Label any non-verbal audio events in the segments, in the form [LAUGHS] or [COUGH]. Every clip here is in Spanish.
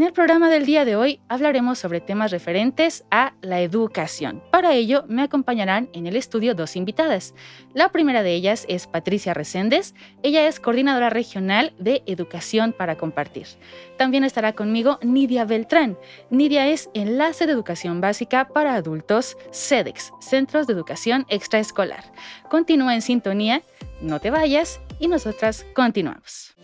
En el programa del día de hoy hablaremos sobre temas referentes a la educación. Para ello me acompañarán en el estudio dos invitadas. La primera de ellas es Patricia Reséndez. Ella es coordinadora regional de Educación para Compartir. También estará conmigo Nidia Beltrán. Nidia es enlace de educación básica para adultos CEDEX, Centros de Educación Extraescolar. Continúa en sintonía, no te vayas y nosotras continuamos.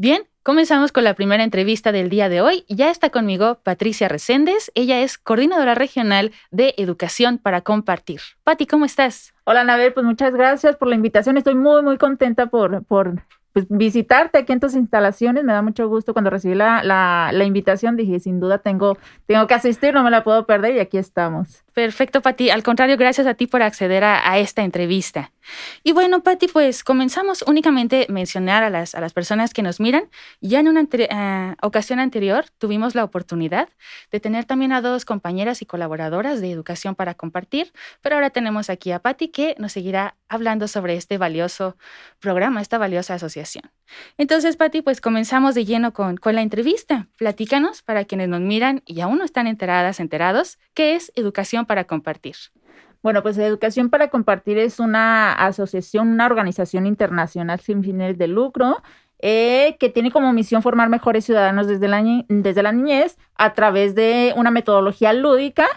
Bien, comenzamos con la primera entrevista del día de hoy. Ya está conmigo Patricia Reséndez. Ella es coordinadora regional de Educación para Compartir. Pati, ¿cómo estás? Hola, Nabel, pues muchas gracias por la invitación. Estoy muy, muy contenta por, por pues, visitarte aquí en tus instalaciones. Me da mucho gusto cuando recibí la, la, invitación. Dije, sin duda tengo, tengo que asistir, no me la puedo perder y aquí estamos. Perfecto, Pati. Al contrario, gracias a ti por acceder a, esta entrevista. Y bueno, Pati, pues comenzamos únicamente mencionar a las, a las personas que nos miran. Ya en una eh, ocasión anterior tuvimos la oportunidad de tener también a dos compañeras y colaboradoras de Educación para Compartir, pero ahora tenemos aquí a Pati que nos seguirá hablando sobre este valioso programa, esta valiosa asociación. Entonces, Pati, pues comenzamos de lleno con, con la entrevista. Platícanos para quienes nos miran y aún no están enteradas, enterados, qué es Educación para compartir? Bueno, pues Educación para Compartir es una asociación, una organización internacional sin fines de lucro eh, que tiene como misión formar mejores ciudadanos desde la, desde la niñez a través de una metodología lúdica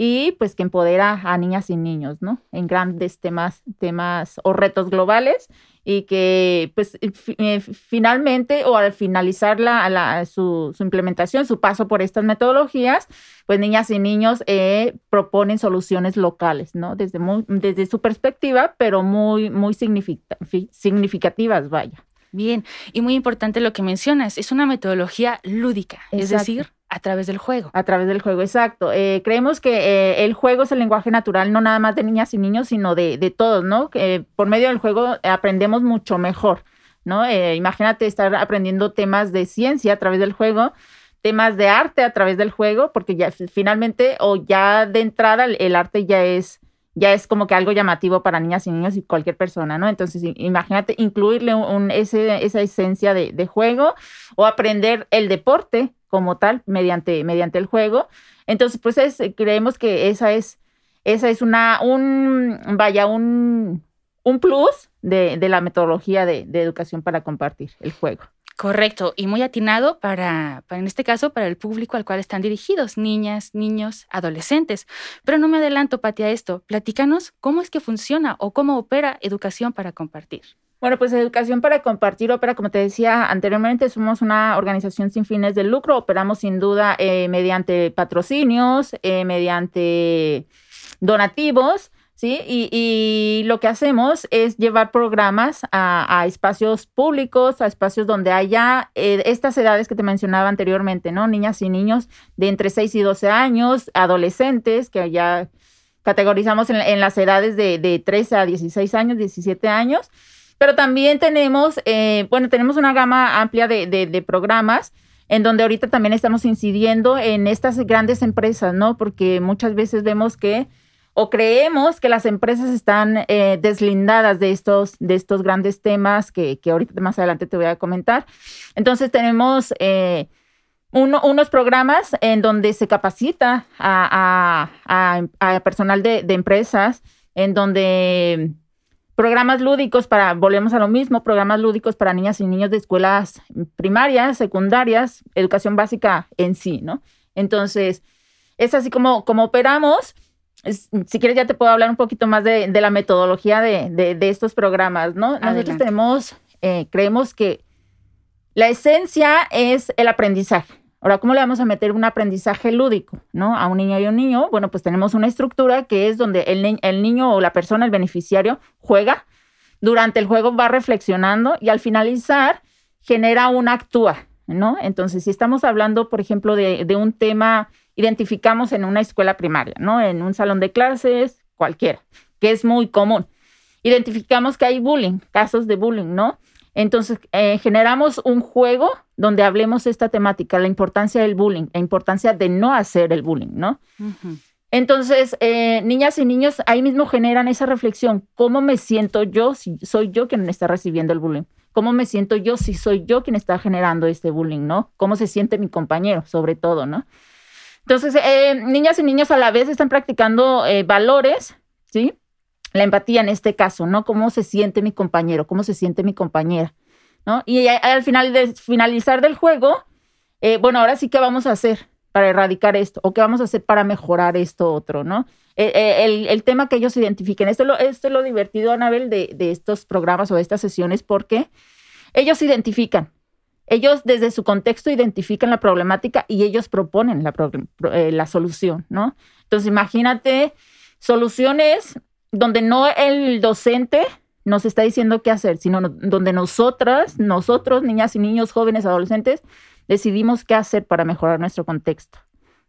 y pues que empodera a niñas y niños, ¿no? En grandes temas, temas o retos globales y que pues eh, finalmente o al finalizar la, su, implementación, su paso por estas metodologías, pues niñas y niños eh, proponen soluciones locales, ¿no? Desde, desde su perspectiva, pero muy, muy significativas, vaya. Bien, y muy importante lo que mencionas, es una metodología lúdica, es decir, a través del juego. A través del juego, exacto. Eh, creemos que eh, el juego es el lenguaje natural, no nada más de niñas y niños, sino de, de todos, ¿no? Que por medio del juego aprendemos mucho mejor, ¿no? Eh, imagínate estar aprendiendo temas de ciencia a través del juego, temas de arte a través del juego, porque ya finalmente o ya de entrada el arte ya es ya es como que algo llamativo para niñas y niños y cualquier persona, ¿no? Entonces, imagínate incluirle un, ese, esa esencia de, juego o aprender el deporte como tal mediante, mediante el juego. Entonces, pues es, creemos que esa es, esa es una, un, vaya, un, un plus de, de la metodología de, de educación para compartir el juego. Correcto, y muy atinado para, para, en este caso, para el público al cual están dirigidos, niñas, niños, adolescentes. Pero no me adelanto, Pati, a esto. Platícanos cómo es que funciona o cómo opera Educación para Compartir. Bueno, pues Educación para Compartir opera, como te decía anteriormente, somos una organización sin fines de lucro, operamos sin duda eh, mediante patrocinios, eh, mediante donativos ¿sí? Y, lo que hacemos es llevar programas a, espacios públicos, a espacios donde haya eh, estas edades que te mencionaba anteriormente, ¿no? Niñas y niños de entre 6 y 12 años, adolescentes, que ya categorizamos en, las edades de, de, 13 a 16 años, 17 años, pero también tenemos, eh, bueno, tenemos una gama amplia de, de programas en donde ahorita también estamos incidiendo en estas grandes empresas, ¿no? Porque muchas veces vemos que o creemos que las empresas están eh, deslindadas de estos, de estos grandes temas que, que, ahorita más adelante te voy a comentar. Entonces tenemos eh, unos programas en donde se capacita a, personal de, de, empresas, en donde programas lúdicos para, volvemos a lo mismo, programas lúdicos para niñas y niños de escuelas primarias, secundarias, educación básica en sí, ¿no? Entonces, es así como, como operamos si quieres ya te puedo hablar un poquito más de, la metodología de, estos programas, ¿no? Nosotros tenemos, eh, creemos que la esencia es el aprendizaje, Ahora, ¿cómo le vamos a meter un aprendizaje lúdico, ¿no? A un niño y un niño. Bueno, pues tenemos una estructura que es donde el, niño o la persona, el beneficiario, juega. Durante el juego va reflexionando y al finalizar genera una actúa, ¿no? Entonces, si estamos hablando, por ejemplo, de, de un tema, identificamos en una escuela primaria, ¿no? En un salón de clases, cualquiera, que es muy común. Identificamos que hay bullying, casos de bullying, ¿no? Entonces, eh, generamos un juego donde hablemos esta temática, la importancia del bullying, la importancia de no hacer el bullying, ¿no? Entonces, eh, niñas y niños ahí mismo generan esa reflexión, ¿cómo me siento yo si soy yo quien está recibiendo el bullying? ¿Cómo me siento yo si soy yo quien está generando este bullying, ¿no? ¿Cómo se siente mi compañero, sobre todo, ¿no? Entonces, eh, niñas y niños a la vez están practicando valores, ¿sí? La empatía en este caso, ¿no? ¿Cómo se siente mi compañero? ¿Cómo se siente mi compañera? ¿No? Y al final de finalizar del juego, eh, bueno, ahora sí, ¿qué vamos a hacer para erradicar esto? ¿O qué vamos a hacer para mejorar esto otro, ¿no? Eh, eh, el, tema que ellos identifiquen. Esto es lo, esto es lo divertido, Anabel, de, de estos programas o de estas sesiones, porque ellos identifican. Ellos desde su contexto identifican la problemática y ellos proponen la, la solución, ¿no? Entonces, imagínate soluciones donde no el docente nos está diciendo qué hacer, sino donde nosotras, nosotros, niñas y niños, jóvenes, adolescentes, decidimos qué hacer para mejorar nuestro contexto.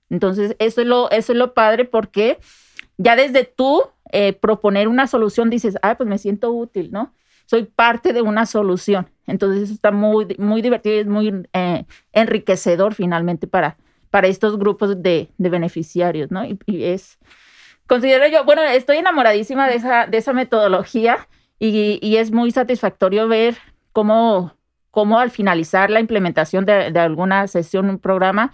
Entonces, eso es lo, eso es lo padre porque ya desde tú eh, proponer una solución dices, ah, pues me siento útil, ¿no? Soy parte de una solución. Entonces, eso está muy, muy divertido y es muy eh, enriquecedor finalmente para, para estos grupos de, beneficiarios, ¿no? y es, considero yo, bueno, estoy enamoradísima de esa, de esa metodología y, es muy satisfactorio ver cómo, cómo al finalizar la implementación de, alguna sesión, un programa,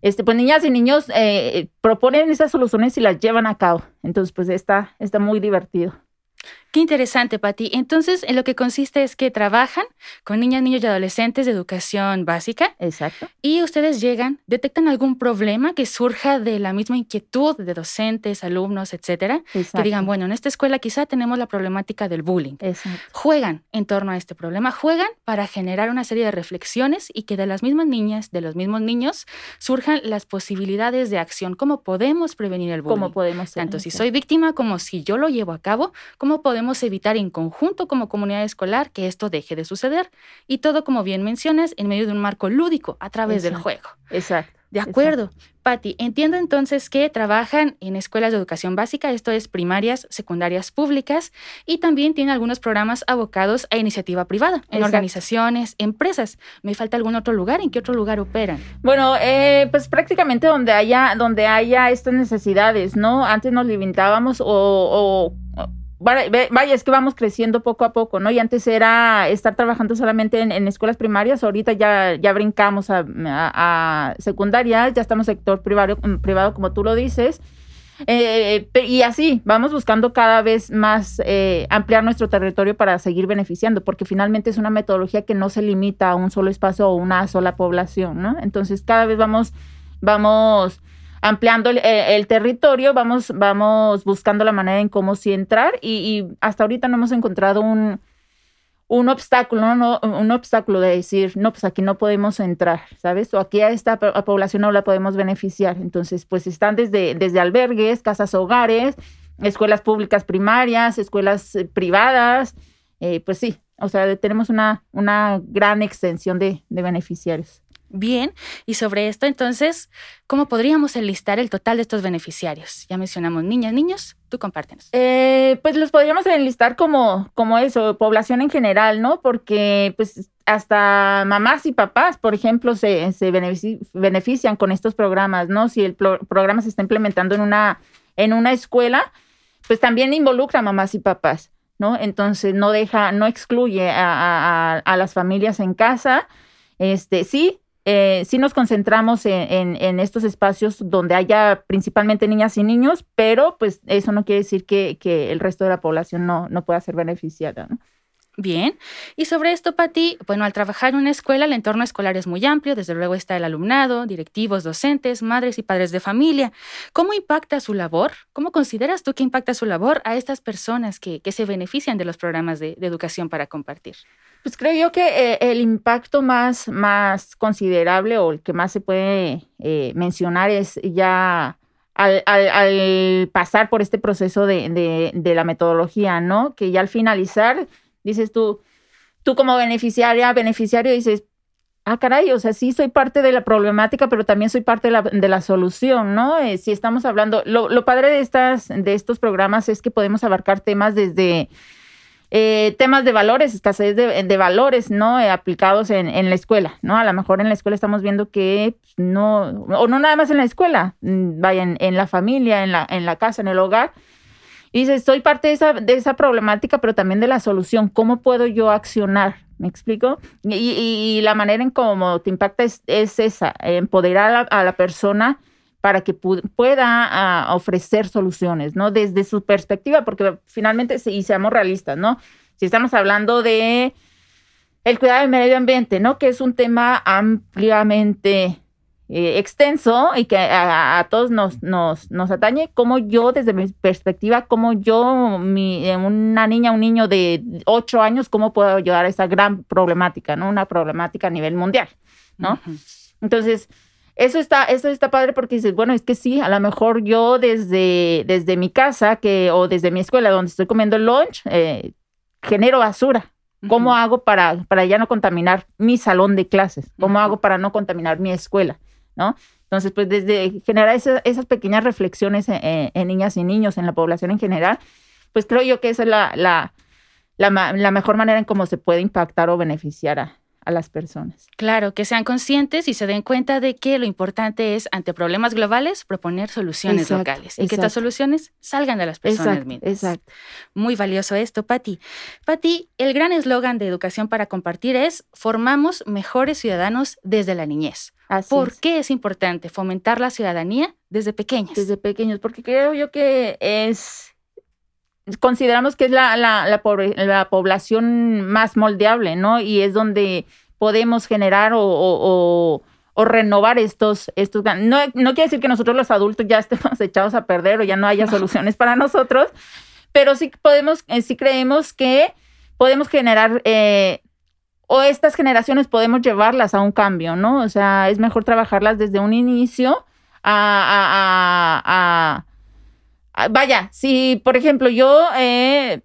este, pues niñas y niños eh, proponen esas soluciones y las llevan a cabo. Entonces, pues está, está muy divertido. Qué interesante, Patti. Entonces, en lo que consiste es que trabajan con niñas, niños y adolescentes de educación básica. Exacto. Y ustedes llegan, detectan algún problema que surja de la misma inquietud de docentes, alumnos, etcétera. Que digan, bueno, en esta escuela quizá tenemos la problemática del bullying. Exacto. Juegan en torno a este problema, juegan para generar una serie de reflexiones y que de las mismas niñas, de los mismos niños, surjan las posibilidades de acción. ¿Cómo podemos prevenir el bullying? ¿Cómo podemos? Tanto si soy víctima como si yo lo llevo a cabo, ¿cómo podemos podemos evitar en conjunto como comunidad escolar que esto deje de suceder. Y todo, como bien mencionas, en medio de un marco lúdico a través del juego. Exacto. De acuerdo. Patti, entiendo entonces que trabajan en escuelas de educación básica, esto es primarias, secundarias públicas, y también tienen algunos programas abocados a iniciativa privada, en organizaciones, empresas. ¿Me falta algún otro lugar? ¿En qué otro lugar operan? Bueno, eh, pues prácticamente donde haya, donde haya estas necesidades, ¿no? Antes nos limitábamos o vaya, es que vamos creciendo poco a poco, ¿no? Y antes era estar trabajando solamente en, escuelas primarias, ahorita ya, ya brincamos a, a, secundarias, ya estamos sector privado, mm, privado como tú lo dices. Eh, y así, vamos buscando cada vez más eh, ampliar nuestro territorio para seguir beneficiando, porque finalmente es una metodología que no se limita a un solo espacio o una sola población, ¿no? Entonces, cada vez vamos, vamos ampliando el, territorio, vamos, vamos buscando la manera en cómo sí entrar y, hasta ahorita no hemos encontrado un, un obstáculo, ¿no? un obstáculo de decir, no, pues aquí no podemos entrar, ¿sabes? O aquí a esta población no la podemos beneficiar. Entonces, pues están desde, desde albergues, casas hogares, escuelas públicas primarias, escuelas eh, privadas, eh, pues sí, o sea, tenemos una, una gran extensión de, de beneficiarios. Bien, y sobre esto entonces, ¿cómo podríamos enlistar el total de estos beneficiarios? Ya mencionamos niñas, niños, tú compártenos. Eh, pues los podríamos enlistar como, como eso, población en general, ¿no? Porque pues hasta mamás y papás, por ejemplo, se, se benefician con estos programas, ¿no? Si el programa se está implementando en una, en una escuela, pues también involucra a mamás y papás, ¿no? Entonces no deja, no excluye a, a las familias en casa. Este, sí, eh, sí nos concentramos en, estos espacios donde haya principalmente niñas y niños, pero pues eso no quiere decir que, el resto de la población no, pueda ser beneficiada. Bien, y sobre esto, Pati, bueno, al trabajar en una escuela, el entorno escolar es muy amplio, desde luego está el alumnado, directivos, docentes, madres y padres de familia. ¿Cómo impacta su labor? ¿Cómo consideras tú que impacta su labor a estas personas que, se benefician de los programas de educación para compartir? Pues creo yo que eh, el impacto más, más considerable o el que más se puede eh, mencionar es ya al, pasar por este proceso de, de, de, la metodología, ¿no? Que ya al finalizar, dices tú, tú como beneficiaria, beneficiario, dices, ah, caray, o sea, sí soy parte de la problemática, pero también soy parte de la, de la solución, ¿no? Eh, si estamos hablando, lo, lo, padre de, estas, de estos programas es que podemos abarcar temas desde eh, temas de valores, escasez de, de valores, ¿no? Eh, aplicados en, en, la escuela, ¿no? A lo mejor en la escuela estamos viendo que pues, no, o no nada más en la escuela, mm, vaya, en, en la familia, en la, en la casa, en el hogar. Y dices, soy parte de esa, de esa problemática, pero también de la solución. ¿Cómo puedo yo accionar? ¿Me explico? Y, y, y la manera en cómo te impacta es, es esa, empoderar a la, a la persona para que pu pueda uh, ofrecer soluciones, ¿no? Desde su perspectiva, porque finalmente, y seamos realistas, ¿no? Si estamos hablando de el cuidado del medio ambiente, ¿no? Que es un tema ampliamente eh, extenso y que a, a todos nos, nos, nos, atañe, como yo, desde mi perspectiva, como yo, mi, eh, una niña, un niño de ocho años, cómo puedo ayudar a esa gran problemática, ¿no? Una problemática a nivel mundial, ¿no? Uh -huh. Entonces, eso está, eso está padre porque dices, bueno, es que sí, a lo mejor yo desde, desde mi casa que, o desde mi escuela donde estoy comiendo lunch, eh, genero basura. ¿Cómo uh -huh. hago para, para ya no contaminar mi salón de clases? ¿Cómo uh -huh. hago para no contaminar mi escuela? ¿No? Entonces, pues desde generar esa, esas pequeñas reflexiones en, en, en, niñas y niños, en la población en general, pues creo yo que esa es la, la, la, la mejor manera en cómo se puede impactar o beneficiar a, a las personas. Claro, que sean conscientes y se den cuenta de que lo importante es, ante problemas globales, proponer soluciones exacto, locales y exacto. que estas soluciones salgan de las personas exacto, mismas. Exacto. Muy valioso esto, Patti. Patti, el gran eslogan de Educación para Compartir es formamos mejores ciudadanos desde la niñez. Así ¿Por es. qué es importante fomentar la ciudadanía desde pequeños? Desde pequeños, porque creo yo que es consideramos que es la, la, la, pobre, la, población más moldeable, ¿no? Y es donde podemos generar o, o, o, o renovar estos, estos no, no quiere decir que nosotros los adultos ya [LAUGHS] estemos echados a perder o ya no haya soluciones para nosotros, pero sí podemos, eh, sí creemos que podemos generar eh, o estas generaciones podemos llevarlas a un cambio, ¿no? O sea, es mejor trabajarlas desde un inicio a, a, a, a vaya, si por ejemplo yo eh,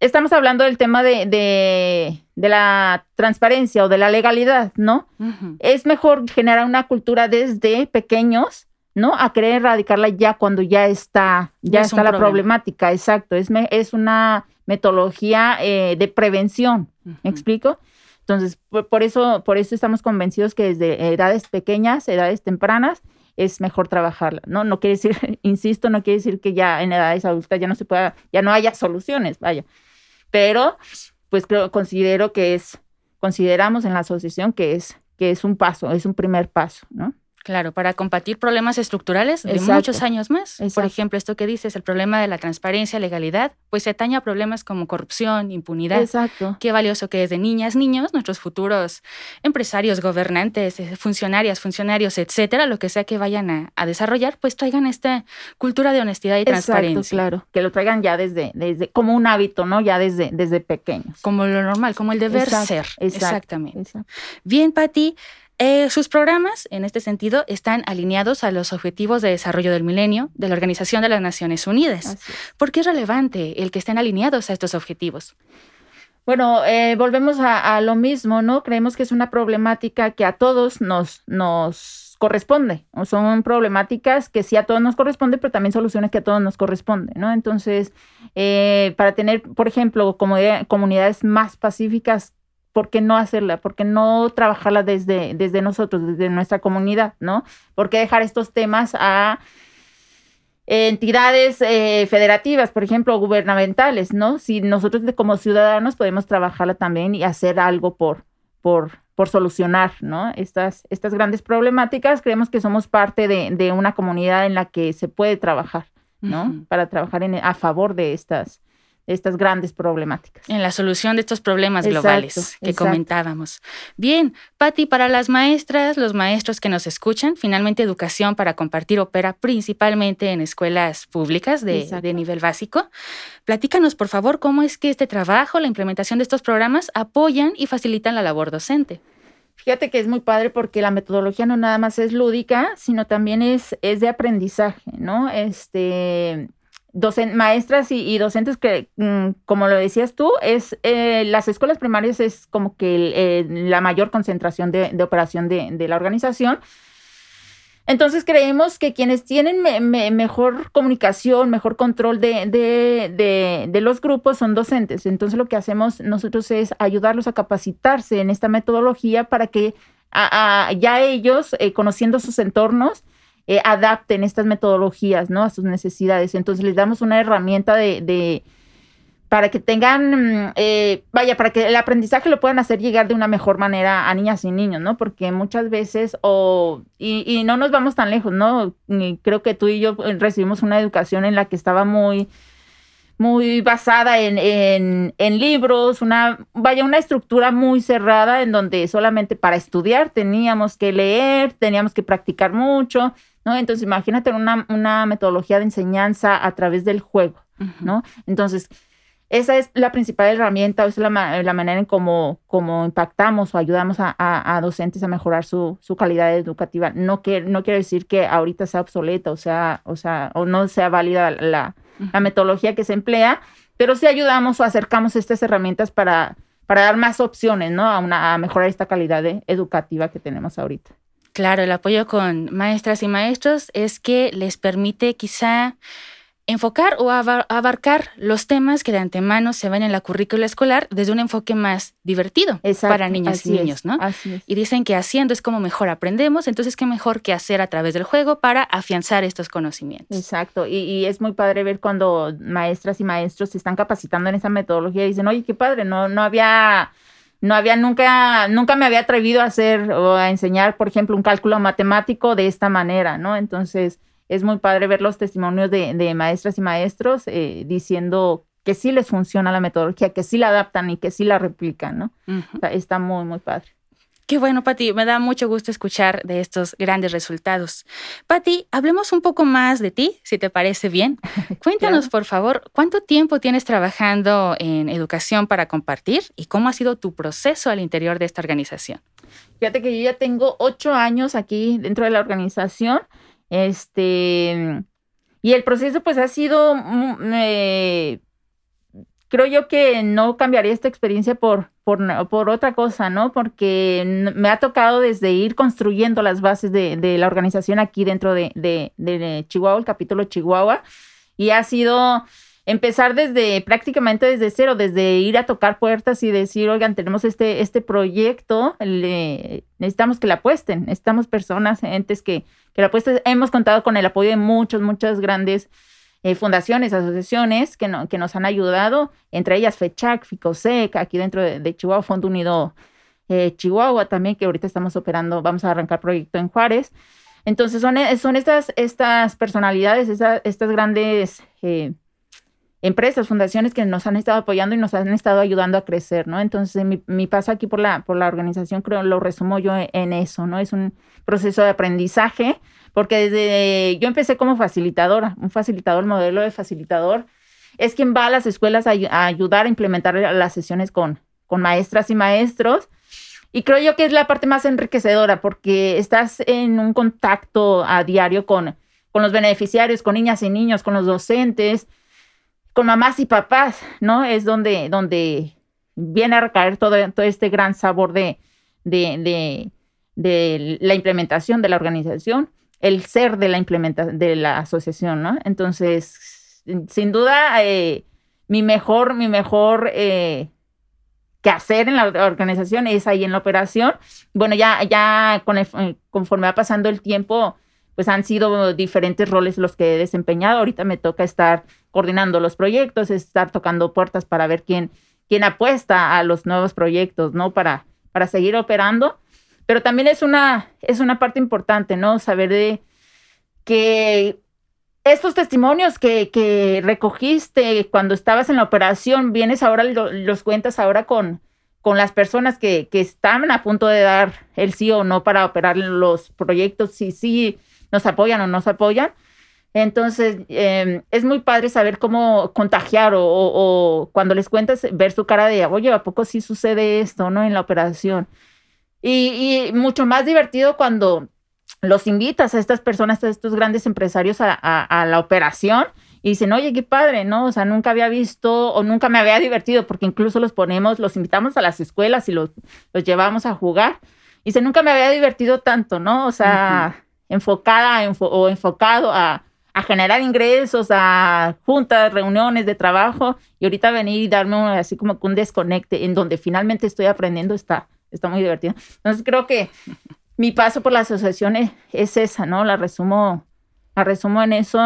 estamos hablando del tema de, de, de, la transparencia o de la legalidad, ¿no? Uh -huh. Es mejor generar una cultura desde pequeños, ¿no? A querer erradicarla ya cuando ya está, ya es está la problema. problemática, exacto. Es, me, es una metodología eh, de prevención, uh -huh. ¿me explico? Entonces, por, por, eso, por eso estamos convencidos que desde edades pequeñas, edades tempranas, es mejor trabajarla, ¿no? No quiere decir, [LAUGHS] insisto, no quiere decir que ya en edades adultas ya no se pueda, ya no haya soluciones, vaya. Pero, pues creo, considero que es, consideramos en la asociación que es, que es un paso, es un primer paso, ¿no? Claro, para combatir problemas estructurales de muchos años más. Exacto. Por ejemplo, esto que dices, el problema de la transparencia, legalidad, pues se atañe a problemas como corrupción, impunidad. Exacto. Qué valioso que desde niñas, niños, nuestros futuros empresarios, gobernantes, eh, funcionarias, funcionarios, etcétera, lo que sea que vayan a, a desarrollar, pues traigan esta cultura de honestidad y Exacto, transparencia. claro, que lo traigan ya desde, desde, como un hábito, ¿no? Ya desde, desde pequeños. Como lo normal, como el deber ser. Exactamente. Exactamente. Bien, Patti. Eh, sus programas, en este sentido, están alineados a los Objetivos de Desarrollo del Milenio de la Organización de las Naciones Unidas. ¿Por qué es relevante el que estén alineados a estos objetivos? Bueno, eh, volvemos a, a, lo mismo, ¿no? Creemos que es una problemática que a todos nos, nos corresponde. Son problemáticas que sí a todos nos corresponde, pero también soluciones que a todos nos corresponden, ¿no? Entonces, eh, para tener, por ejemplo, comunidades más pacíficas ¿por qué no hacerla? ¿Por qué no trabajarla desde, desde nosotros, desde nuestra comunidad, ¿no? ¿Por qué dejar estos temas a entidades eh, federativas, por ejemplo, gubernamentales, ¿no? Si nosotros como ciudadanos podemos trabajarla también y hacer algo por, por, por solucionar, ¿no? Estas, estas grandes problemáticas, creemos que somos parte de, de una comunidad en la que se puede trabajar, ¿no? Uh -huh. Para trabajar en, a favor de estas, estas grandes problemáticas. En la solución de estos problemas globales que comentábamos. Bien, Patti, para las maestras, los maestros que nos escuchan, finalmente educación para compartir opera principalmente en escuelas públicas de, de nivel básico. Platícanos, por favor, cómo es que este trabajo, la implementación de estos programas apoyan y facilitan la labor docente. Fíjate que es muy padre porque la metodología no nada más es lúdica, sino también es, es de aprendizaje, ¿no? Este, maestras y, docentes que, mm, como lo decías tú, es eh, las escuelas primarias es como que la mayor concentración de, operación de, la organización. Entonces creemos que quienes tienen mejor comunicación, mejor control de, los grupos son docentes. Entonces lo que hacemos nosotros es ayudarlos a capacitarse en esta metodología para que ya ellos, eh, conociendo sus entornos, eh, adapten estas metodologías, ¿no? A sus necesidades. Entonces les damos una herramienta de, para que tengan, mm, eh, vaya, para que el aprendizaje lo puedan hacer llegar de una mejor manera a niñas y niños, ¿no? Porque muchas veces, o, y, no nos vamos tan lejos, ¿no? creo que tú y yo eh, recibimos una educación en la que estaba muy, muy basada en, en, en, libros, una, vaya, una estructura muy cerrada en donde solamente para estudiar teníamos que leer, teníamos que practicar mucho, ¿no? Entonces, imagínate una, una metodología de enseñanza a través del juego, ¿no? Entonces, esa es la principal herramienta, esa es la, la manera en cómo, cómo, impactamos o ayudamos a, a, docentes a mejorar su, su calidad educativa. No, que, no quiere decir que ahorita sea obsoleta o sea, o sea, o no sea válida la, la metodología que se emplea, pero sí ayudamos o acercamos estas herramientas para, para dar más opciones, ¿no? A, una, a mejorar esta calidad educativa que tenemos ahorita. Claro, el apoyo con maestras y maestros es que les permite quizá enfocar o abarcar los temas que de antemano se ven en la currícula escolar desde un enfoque más divertido para niñas y niños, ¿no? Y dicen que haciendo es como mejor aprendemos, entonces qué mejor que hacer a través del juego para afianzar estos conocimientos. Exacto, y, y es muy padre ver cuando maestras y maestros se están capacitando en esa metodología y dicen, oye, qué padre, no, no había no había nunca, nunca me había atrevido a hacer o a enseñar, por ejemplo, un cálculo matemático de esta manera, ¿no? Entonces, es muy padre ver los testimonios de, maestras y maestros eh, diciendo que sí les funciona la metodología, que sí la adaptan y que sí la replican, ¿no? está muy, muy padre. Qué bueno, Pati, me da mucho gusto escuchar de estos grandes resultados. Pati, hablemos un poco más de ti, si te parece bien. [LAUGHS] Cuéntanos, por favor, ¿cuánto tiempo tienes trabajando en educación para compartir y cómo ha sido tu proceso al interior de esta organización? Fíjate que yo ya tengo ocho años aquí dentro de la organización. Este, y el proceso pues ha sido mm, eh, creo yo que no cambiaría esta experiencia por, por, otra cosa, ¿no? Porque me ha tocado desde ir construyendo las bases de, la organización aquí dentro de, de, Chihuahua, el capítulo Chihuahua, y ha sido empezar desde prácticamente desde cero, desde ir a tocar puertas y decir, oigan, tenemos este, este proyecto, necesitamos que la apuesten, necesitamos personas, entes que, que la apuesten. Hemos contado con el apoyo de muchos, muchas grandes eh, fundaciones, asociaciones que, que nos han ayudado, entre ellas FECHAC, FICOSEC, aquí dentro de, Chihuahua, Fondo Unido eh, Chihuahua también, que ahorita estamos operando, vamos a arrancar proyecto en Juárez. Entonces son, eh, son estas, estas personalidades, estas grandes empresas, fundaciones que nos han estado apoyando y nos han estado ayudando a crecer, ¿no? Entonces mi, mi, paso aquí por la, por la organización creo lo resumo yo en eso, ¿no? Es un proceso de aprendizaje porque desde yo empecé como facilitadora, un facilitador, modelo de facilitador, es quien va a las escuelas a, ayudar a implementar las sesiones con, con maestras y maestros. Y creo yo que es la parte más enriquecedora porque estás en un contacto a diario con, con los beneficiarios, con niñas y niños, con los docentes, con mamás y papás, ¿no? Es donde, donde viene a recaer todo, todo este gran sabor de, de, de, la implementación de la organización el ser de la implementación de la asociación, ¿no? Entonces, sin duda, eh, mi mejor, mi mejor eh, que hacer en la organización es ahí en la operación. Bueno, ya, ya eh, conforme va pasando el tiempo, pues han sido diferentes roles los que he desempeñado. Ahorita me toca estar coordinando los proyectos, estar tocando puertas para ver quién, quién apuesta a los nuevos proyectos, ¿no? Para, para seguir operando. Pero también es una, es una parte importante, ¿no? Saber de que estos testimonios que, que, recogiste cuando estabas en la operación, vienes ahora, los cuentas ahora con, con las personas que, que están a punto de dar el sí o no para operar los proyectos, si sí nos apoyan o no nos apoyan. Entonces, em, es muy padre saber cómo contagiar o, cuando les cuentas, ver su cara de, oye, ¿a poco sí sucede esto, no? En la operación. Y, mucho más divertido cuando los invitas a estas personas, a estos grandes empresarios a, la operación y dicen, oye, qué padre, ¿no? O sea, nunca había visto o nunca me había divertido porque incluso los ponemos, los invitamos a las escuelas y los, los llevamos a jugar. Y dice, nunca me había divertido tanto, ¿no? O sea, enfocada o enfocado a, a generar ingresos, a juntas, reuniones de trabajo y ahorita venir y darme así como un desconecte en donde finalmente estoy aprendiendo está, está muy divertido. Entonces creo que mi paso por la asociación es, esa, ¿no? La resumo, la resumo en eso,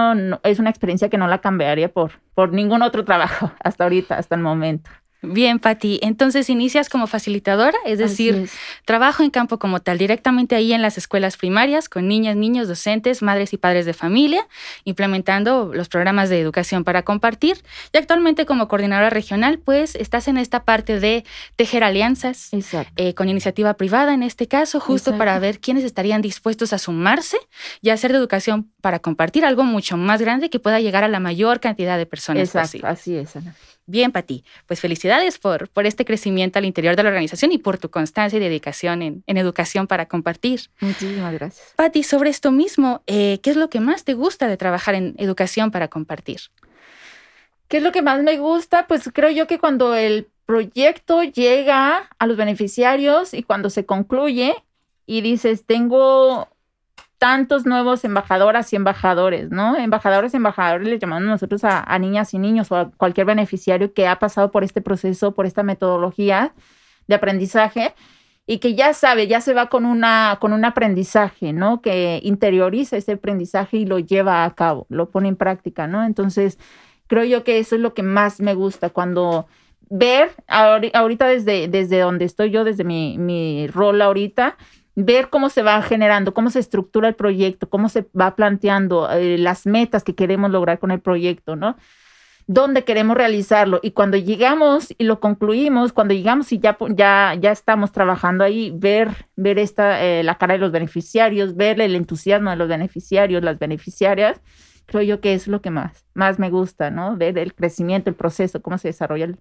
es una experiencia que no la cambiaría por, por ningún otro trabajo [LAUGHS] hasta ahorita, hasta el momento. Bien, Patti. Entonces inicias como facilitadora, es decir, trabajo en campo como tal, directamente ahí en las escuelas primarias, con niñas, niños, docentes, madres y padres de familia, implementando los programas de educación para compartir. Y actualmente como coordinadora regional, pues estás en esta parte de tejer alianzas eh, con iniciativa privada, en este caso, justo para ver quiénes estarían dispuestos a sumarse y hacer de educación para compartir algo mucho más grande que pueda llegar a la mayor cantidad de personas Exacto, Así es, Ana. Bien, Pati. Pues felicidades por, por este crecimiento al interior de la organización y por tu constancia y dedicación en, educación para compartir. Muchísimas gracias. Pati, sobre esto mismo, eh, ¿qué es lo que más te gusta de trabajar en educación para compartir? ¿Qué es lo que más me gusta? Pues creo yo que cuando el proyecto llega a los beneficiarios y cuando se concluye y dices, tengo tantos nuevos embajadoras y embajadores, ¿no? Embajadores y embajadores le llamamos nosotros a, niñas y niños o a cualquier beneficiario que ha pasado por este proceso, por esta metodología de aprendizaje y que ya sabe, ya se va con, una, con un aprendizaje, ¿no? Que interioriza ese aprendizaje y lo lleva a cabo, lo pone en práctica, ¿no? Entonces, creo yo que eso es lo que más me gusta cuando ver ahorita desde, desde donde estoy yo, desde mi, mi rol ahorita, ver cómo se va generando, cómo se estructura el proyecto, cómo se va planteando eh, las metas que queremos lograr con el proyecto, ¿no? Dónde queremos realizarlo. Y cuando llegamos y lo concluimos, cuando llegamos y ya, ya, ya estamos trabajando ahí, ver, ver esta, eh, la cara de los beneficiarios, ver el entusiasmo de los beneficiarios, las beneficiarias, creo yo que es lo que más, más me gusta, ¿no? Ver el crecimiento, el proceso, cómo se desarrolla el,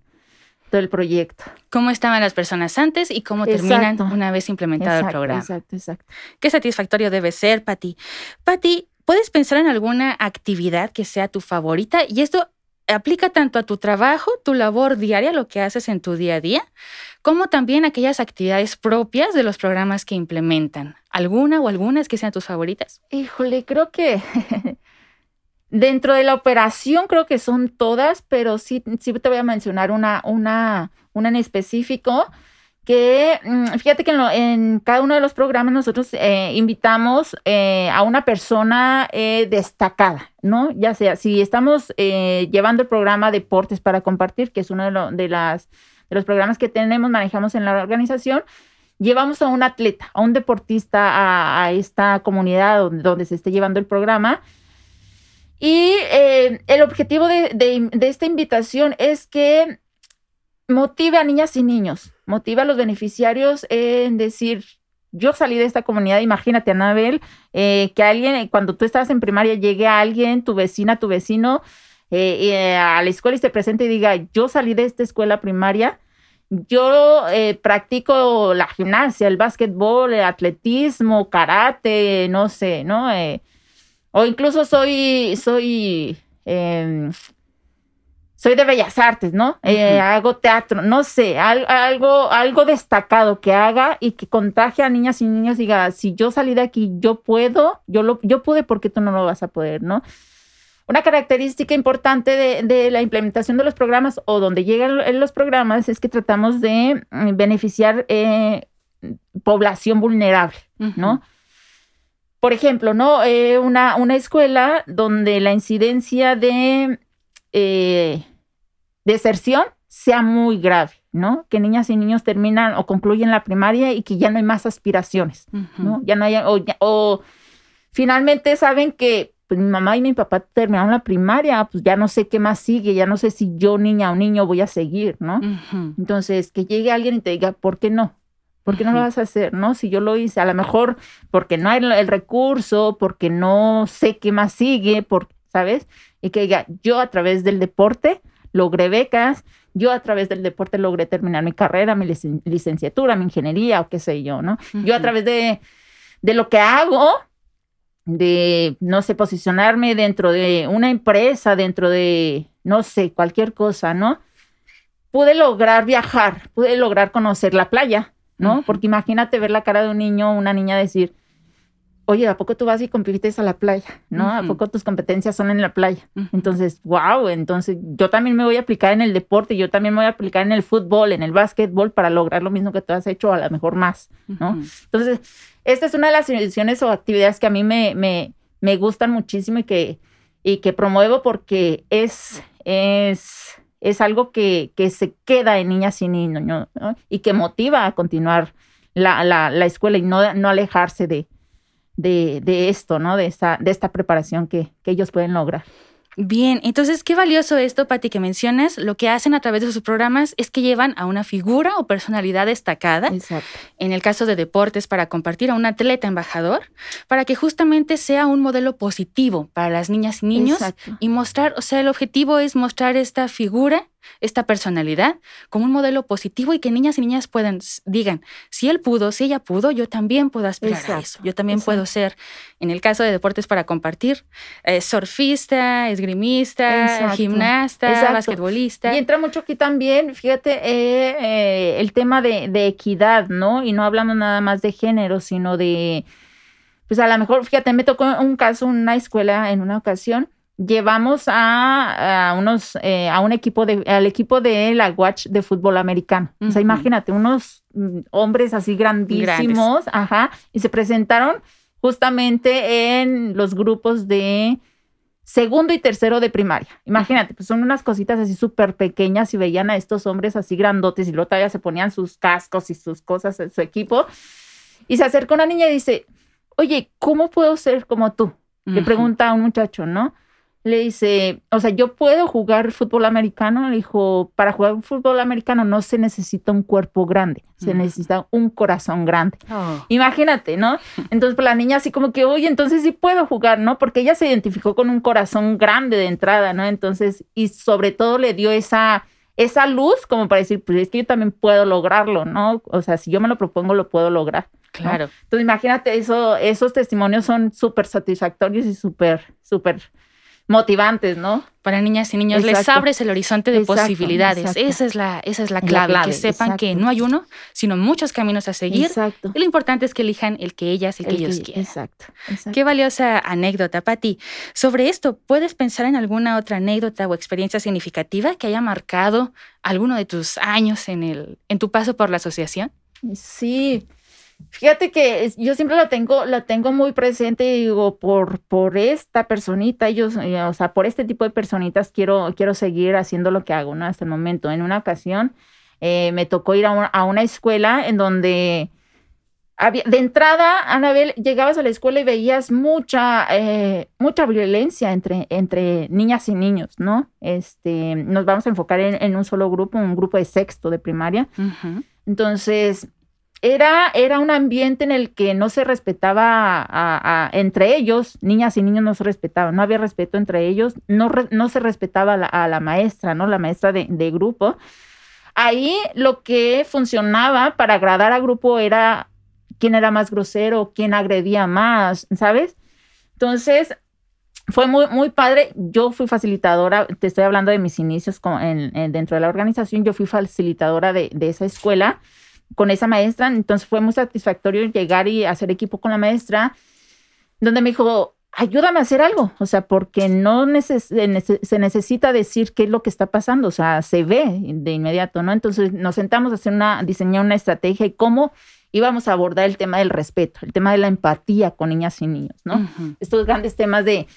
del proyecto. ¿Cómo estaban las personas antes y cómo terminan una vez implementado el programa? Exacto, exacto. Qué satisfactorio debe ser, Patti. Patti, ¿puedes pensar en alguna actividad que sea tu favorita? Y esto aplica tanto a tu trabajo, tu labor diaria, lo que haces en tu día a día, como también aquellas actividades propias de los programas que implementan. ¿Alguna o algunas que sean tus favoritas? Híjole, creo que [LAUGHS] Dentro de la operación creo que son todas, pero sí, sí te voy a mencionar una, una, una en específico que mm, fíjate que en, cada uno de los programas nosotros eh, invitamos eh, a una persona eh, destacada, ¿no? Ya sea, si estamos llevando el programa Deportes para Compartir, que es uno de, de, las, de los programas que tenemos, manejamos en la organización, llevamos a un atleta, a un deportista a, a esta comunidad donde, donde se esté llevando el programa y eh, el objetivo de, esta invitación es que motive a niñas y niños, motive a los beneficiarios en decir, yo salí de esta comunidad, imagínate, Anabel, eh, que alguien, cuando tú estabas en primaria, llegue a alguien, tu vecina, tu vecino, eh, a la escuela y se presente y diga, yo salí de esta escuela primaria, yo practico la gimnasia, el básquetbol, el atletismo, karate, no sé, ¿no? O incluso soy, soy, em, soy de bellas artes, ¿no? Eh, hago teatro, no sé, algo, algo destacado que haga y que contagie a niñas y niños, diga, si yo salí de aquí, yo puedo, yo, lo, yo pude, porque tú no lo vas a poder, no? Una característica importante de, la implementación de los programas o donde llegan los programas es que tratamos de mm, beneficiar eh, población vulnerable, ¿no? Por ejemplo, ¿no? Eh, una, una, escuela donde la incidencia de eh, deserción sea muy grave, ¿no? Que niñas y niños terminan o concluyen la primaria y que ya no hay más aspiraciones, ¿no? Ya no hay, o, finalmente saben que pues mi mamá y mi papá terminaron la primaria, pues ya no sé qué más sigue, ya no sé si yo, niña o niño, voy a seguir, ¿no? Entonces, que llegue alguien y te diga, ¿por qué no? ¿Por qué no lo vas a hacer? ¿No? Si yo lo hice, a lo mejor porque no hay el recurso, porque no sé qué más sigue, por, ¿sabes? Y que diga, yo a través del deporte logré becas, yo a través del deporte logré terminar mi carrera, mi licenciatura, mi ingeniería o qué sé yo, ¿no? Yo a través de, de lo que hago, de, no sé, posicionarme dentro de una empresa, dentro de, no sé, cualquier cosa, ¿no? Pude lograr viajar, pude lograr conocer la playa, ¿no? Porque imagínate ver la cara de un niño o una niña decir, oye, ¿a poco tú vas y compites a la playa? ¿No? ¿A poco tus competencias son en la playa? Entonces, wow, entonces yo también me voy a aplicar en el deporte, yo también me voy a aplicar en el fútbol, en el básquetbol para lograr lo mismo que tú has hecho, a lo mejor más, ¿no? Entonces, esta es una de las instituciones o actividades que a mí me, me, me gustan muchísimo y que, y que promuevo porque es, es, es algo que, que se queda en niñas y niños y que motiva a continuar la, la, la escuela y no, no alejarse de, de, de, esto, ¿no? De esta, de esta preparación que, que ellos pueden lograr. Bien, entonces qué valioso esto, Pati, que mencionas. Lo que hacen a través de sus programas es que llevan a una figura o personalidad destacada. Exacto. En el caso de deportes, para compartir a un atleta embajador, para que justamente sea un modelo positivo para las niñas y niños Exacto. y mostrar, o sea, el objetivo es mostrar esta figura esta personalidad como un modelo positivo y que niñas y niñas puedan, digan, si él pudo, si ella pudo, yo también puedo aspirar a eso. Yo también puedo ser, en el caso de deportes para compartir, eh, surfista, esgrimista, gimnasta, basquetbolista. Y entra mucho aquí también, fíjate, eh, eh, el tema de, de equidad, ¿no? Y no hablamos nada más de género, sino de, pues a lo mejor, fíjate, me tocó un caso, una escuela en una ocasión llevamos a, unos eh, a un equipo de al equipo de la Watch de fútbol americano. O sea, imagínate, unos mm, hombres así grandísimos, ajá, y se presentaron justamente en los grupos de segundo y tercero de primaria. Imagínate, pues son unas cositas así súper pequeñas y veían a estos hombres así grandotes y luego todavía se ponían sus cascos y sus cosas en su equipo. Y se acerca una niña y dice, oye, ¿cómo puedo ser como tú? Le pregunta a un muchacho, ¿no? Le dice, o sea, yo puedo jugar fútbol americano. Le dijo, para jugar fútbol americano no se necesita un cuerpo grande, se necesita un corazón grande. Oh. Imagínate, ¿no? [LAUGHS] Entonces, pues la niña así como que, oye, entonces sí puedo jugar, ¿no? Porque ella se identificó con un corazón grande de entrada, ¿no? Entonces, y sobre todo le dio esa, esa luz como para decir, pues es que yo también puedo lograrlo, ¿no? O sea, si yo me lo propongo, lo puedo lograr. Claro. Entonces, imagínate, eso, esos testimonios son súper satisfactorios y súper, súper motivantes, ¿no? Para niñas y niños les abres el horizonte de posibilidades. Esa es la, esa es la clave, que sepan que no hay uno, sino muchos caminos a seguir. Exacto. Y lo importante es que elijan el que ellas, el, que ellos quieran. Exacto, Qué valiosa anécdota, Patti. Sobre esto, ¿puedes pensar en alguna otra anécdota o experiencia significativa que haya marcado alguno de tus años en el, en tu paso por la asociación? Sí, Fíjate que yo siempre lo tengo, lo tengo muy presente y digo, por, por esta personita, yo, o sea, por este tipo de personitas quiero, quiero seguir haciendo lo que hago, ¿no? Hasta el momento. En una ocasión eh, me tocó ir a una, escuela en donde había, de entrada, Anabel, llegabas a la escuela y veías mucha, eh, mucha violencia entre, entre niñas y niños, ¿no? Este, nos vamos a enfocar en, un solo grupo, un grupo de sexto de primaria. Entonces, era, era un ambiente en el que no se respetaba a, entre ellos, niñas y niños no se respetaban, no había respeto entre ellos, no, no se respetaba a la, maestra, ¿no? La maestra de, grupo. Ahí lo que funcionaba para agradar al grupo era quién era más grosero, quién agredía más, ¿sabes? Entonces, fue muy, muy padre. Yo fui facilitadora, te estoy hablando de mis inicios en, dentro de la organización, yo fui facilitadora de, de esa escuela con esa maestra. Entonces fue muy satisfactorio llegar y hacer equipo con la maestra, donde me dijo, ayúdame a hacer algo, o sea, porque no se necesita decir qué es lo que está pasando, o sea, se ve de inmediato, ¿no? Entonces nos sentamos a hacer una, diseñar una estrategia y cómo íbamos a abordar el tema del respeto, el tema de la empatía con niñas y niños, ¿no? Estos grandes temas de,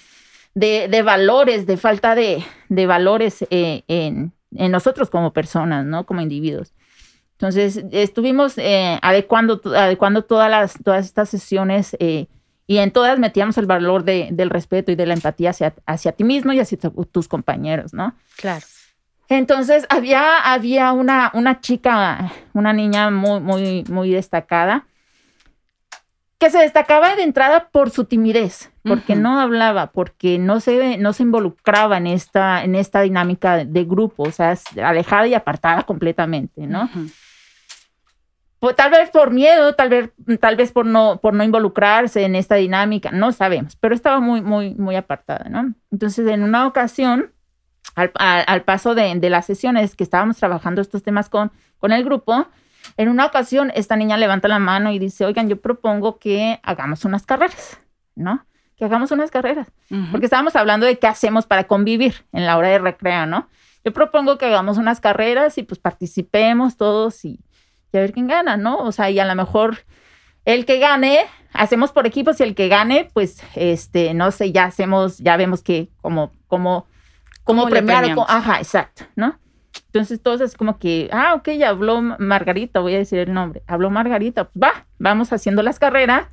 de, valores, de falta de, valores eh, en, en nosotros como personas, ¿no? Como individuos. Entonces, estuvimos eh, adecuando, adecuando todas, las, todas estas sesiones eh, y en todas metíamos el valor de, del respeto y de la empatía hacia, hacia ti mismo y hacia tus compañeros, ¿no? Claro. Entonces había, había una, una chica, una niña muy, muy, muy destacada, que se destacaba de entrada por su timidez, porque no hablaba, porque no se, no se involucraba en esta, en esta dinámica de grupo, o sea, alejada y apartada completamente, ¿no? Tal vez por miedo, tal vez, tal vez por no, por no involucrarse en esta dinámica, no sabemos, pero estaba muy, muy, muy apartada, ¿no? Entonces, en una ocasión, al, paso de, de, las sesiones que estábamos trabajando estos temas con, con el grupo, en una ocasión esta niña levanta la mano y dice, oigan, yo propongo que hagamos unas carreras, ¿no? Que hagamos unas carreras. Porque estábamos hablando de qué hacemos para convivir en la hora de recreo, ¿no? Yo propongo que hagamos unas carreras y pues participemos todos y, y a ver quién gana, ¿no? O sea, y a lo mejor el que gane, hacemos por equipos y el que gane, pues, este, no sé, ya hacemos, ya vemos que como, como como premiar. ajá, exacto, ¿no? Entonces todos es como que, ah, ok, ya habló Margarita, voy a decir el nombre, habló Margarita, pues va, vamos haciendo las carreras.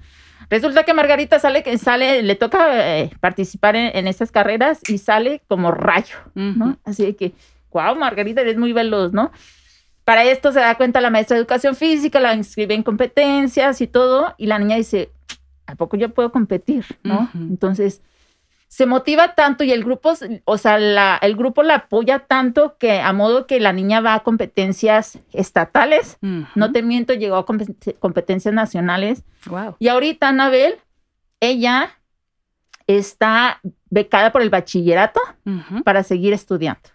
Resulta que Margarita sale, que sale, le toca eh, participar en, estas carreras y sale como rayo, ¿no? Así que, wow, Margarita, eres muy veloz, ¿no? Para esto se da cuenta la maestra de educación física, la inscribe en competencias y todo, y la niña dice, ¿a poco yo puedo competir? ¿No? Entonces, se motiva tanto y el grupo, o sea, la, el grupo la apoya tanto que a modo que la niña va a competencias estatales, no te miento, llegó a competencias nacionales. Wow. Y ahorita Anabel, ella está becada por el bachillerato para seguir estudiando.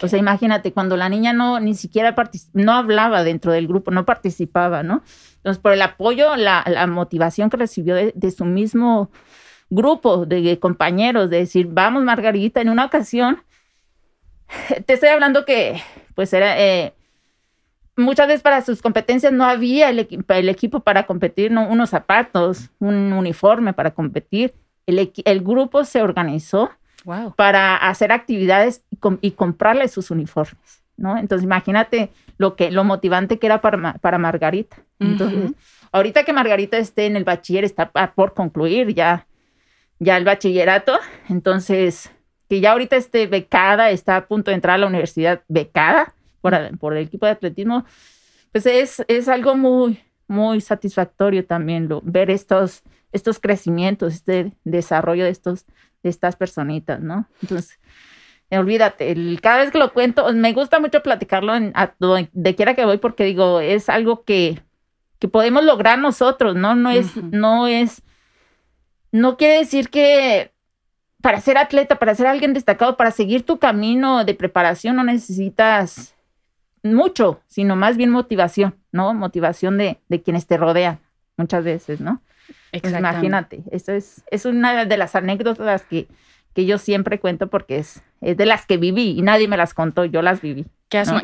O sea, imagínate, cuando la niña no ni siquiera no hablaba dentro del grupo, no participaba, ¿no? Entonces, por el apoyo, la, la motivación que recibió de su mismo grupo de compañeros, de decir, vamos Margarita, en una ocasión, [LAUGHS] te estoy hablando que pues era, eh, muchas veces para sus competencias no había el, el equipo para competir, no, unos zapatos, un uniforme para competir. El, el grupo se organizó para hacer actividades y, comprarle sus uniformes, ¿no? Entonces imagínate lo que lo motivante que era para, para Margarita. Entonces, ahorita que Margarita esté en el bachiller, está por concluir ya ya el bachillerato, entonces, que ya ahorita esté becada, está a punto de entrar a la universidad becada por, por el equipo de atletismo, pues es, es algo muy, muy satisfactorio también lo, ver estos, estos crecimientos, este desarrollo de, estos, de estas personitas, ¿no? Entonces, olvídate, el, cada vez que lo cuento, me gusta mucho platicarlo en, de quiera que voy porque digo, es algo que, que podemos lograr nosotros, ¿no? No es, no es no quiere decir que para ser atleta, para ser alguien destacado, para seguir tu camino de preparación no necesitas mucho, sino más bien motivación, ¿no? Motivación de, de quienes te rodean muchas veces, ¿no? imagínate, eso es, es una de las anécdotas que, que yo siempre cuento porque es, es de las que viví y nadie me las contó, yo las viví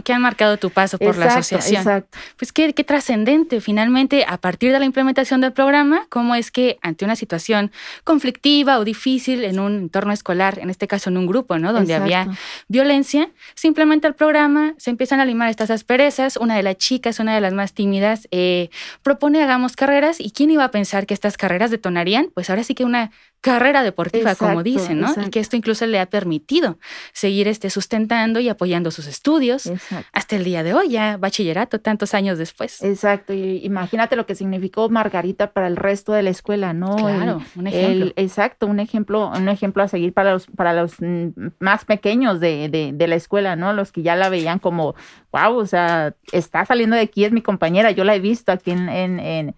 que, han marcado tu paso por la asociación. Exacto. Pues qué, qué trascendente, finalmente, a partir de la implementación del programa, cómo es que ante una situación conflictiva o difícil en un entorno escolar, en este caso en un grupo, ¿no? Donde había violencia, simplemente el programa, se empiezan a limar estas asperezas, una de las chicas, una de las más tímidas, eh, propone hagamos carreras y quién iba a pensar que estas carreras detonarían, pues ahora sí que una carrera deportiva, como dicen, ¿no? Y que esto incluso le ha permitido seguir este, sustentando y apoyando sus estudios hasta el día de hoy, ya bachillerato, tantos años después. Exacto, y imagínate lo que significó Margarita para el resto de la escuela, ¿no? Claro, un ejemplo. exacto, un ejemplo, un ejemplo a seguir para los, para los mm, más pequeños de, de, de la escuela, ¿no? Los que ya la veían como, wow, o sea, está saliendo de aquí, es mi compañera, yo la he visto aquí en, en en,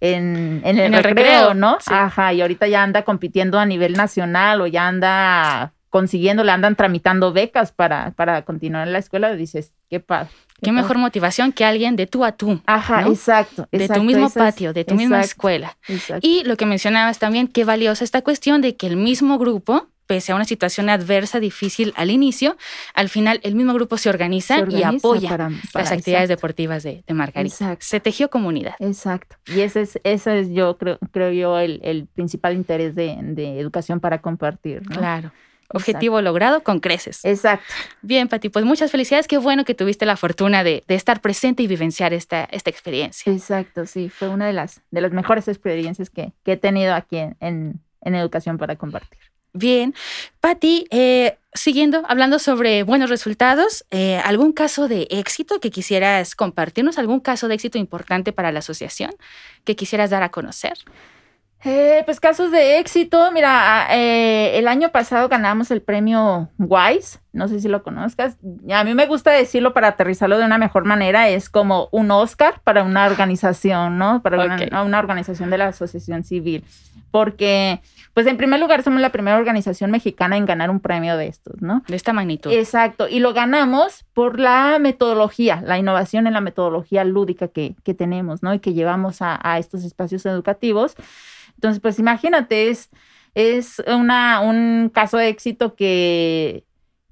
el, recreo, ¿no? Ajá, y ahorita ya anda compitiendo a nivel nacional o ya anda consiguiendo, le andan tramitando becas para, para continuar en la escuela, dices, qué padre. Qué, mejor motivación que alguien de tú a tú. Ajá, exacto, De tu mismo patio, de tu misma escuela. Y lo que mencionabas también, qué valiosa esta cuestión de que el mismo grupo pese a una situación adversa, difícil al inicio, al final el mismo grupo se organiza, y apoya las actividades deportivas de, Margarita. Se tejió comunidad. Exacto. Y ese es, ese es yo creo, creo yo, el, principal interés de, educación para compartir. Claro. Objetivo logrado con creces. Exacto. Bien, Pati, pues muchas felicidades. Qué bueno que tuviste la fortuna de, estar presente y vivenciar esta, esta experiencia. Exacto, sí, fue una de las, de las mejores experiencias que, he tenido aquí en, Educación para Compartir. Bien, Pati, eh, siguiendo hablando sobre buenos resultados, eh, ¿algún caso de éxito que quisieras compartirnos? ¿Algún caso de éxito importante para la asociación que quisieras dar a conocer? Eh, pues casos de éxito, mira, eh, el año pasado ganamos el premio WISE, no sé si lo conozcas, a mí me gusta decirlo para aterrizarlo de una mejor manera, es como un Oscar para una organización, ¿no? Para una, organización de la asociación civil, porque, pues en primer lugar somos la primera organización mexicana en ganar un premio de estos, ¿no? De esta magnitud. Exacto, y lo ganamos por la metodología, la innovación en la metodología lúdica que, tenemos, ¿no? Y que llevamos a, a estos espacios educativos. Entonces, pues imagínate, es, es una, un caso de éxito que,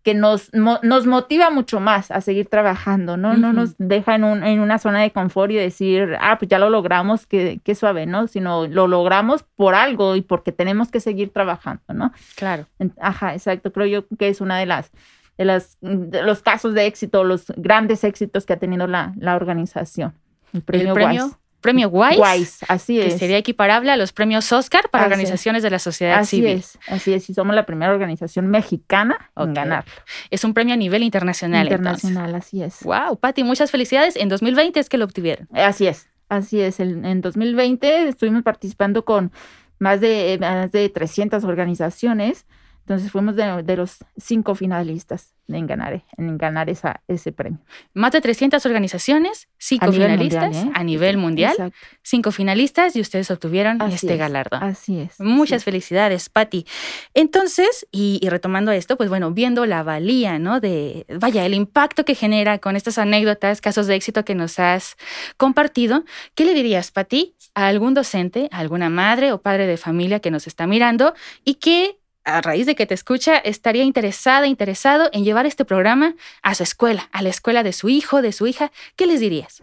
que nos, nos motiva mucho más a seguir trabajando, ¿no? No nos deja en, un, en, una zona de confort y decir, ah, pues ya lo logramos, qué, qué suave, ¿no? Sino lo logramos por algo y porque tenemos que seguir trabajando, ¿no? Claro. Ajá, exacto. Creo yo que es una de las de, las, de los casos de éxito, los grandes éxitos que ha tenido la, la organización. El premio, ¿El premio WISE. así es. Que sería equiparable a los premios Oscar para organizaciones de la sociedad civil. Así es, así es. Y somos la primera organización mexicana en ganarlo. Es un premio a nivel internacional. Internacional, así es. Wow, Pati, muchas felicidades. En 2020 es que lo obtuvieron. Así es, así es. En, en 2020 estuvimos participando con más de, más de 300 organizaciones. Entonces fuimos de, de los cinco finalistas en ganar, en ganar esa, ese premio. Más de 300 organizaciones, cinco finalistas ¿eh? a nivel mundial, cinco finalistas y ustedes obtuvieron este galardón. Así es. Muchas felicidades, Patti. Entonces, y, retomando esto, pues bueno, viendo la valía, ¿no? De, vaya, el impacto que genera con estas anécdotas, casos de éxito que nos has compartido, ¿qué le dirías, Patti, a algún docente, a alguna madre o padre de familia que nos está mirando y que a raíz de que te escucha, estaría interesada, interesado en llevar este programa a su escuela, a la escuela de su hijo, de su hija, ¿qué les dirías?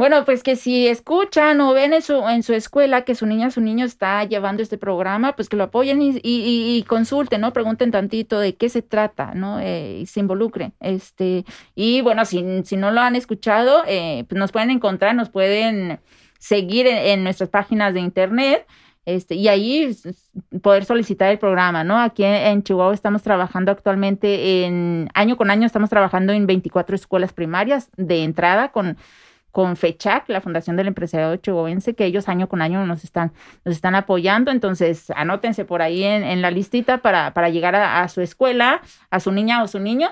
Bueno, pues que si escuchan o ven en su, en su escuela que su niña, su niño está llevando este programa, pues que lo apoyen y, y, consulten, ¿no? Pregunten tantito de qué se trata, ¿no? Eh, y se involucren. Este, y bueno, si, si no lo han escuchado, eh, pues nos pueden encontrar, nos pueden seguir en nuestras páginas de internet. Este, y ahí poder solicitar el programa, ¿no? Aquí en, Chihuahua estamos trabajando actualmente en, año con año estamos trabajando en 24 escuelas primarias de entrada con, con FECHAC, la Fundación del Empresariado Chihuahuense, que ellos año con año nos están, nos están apoyando. Entonces, anótense por ahí en, la listita para, para llegar a, su escuela, a su niña o su niño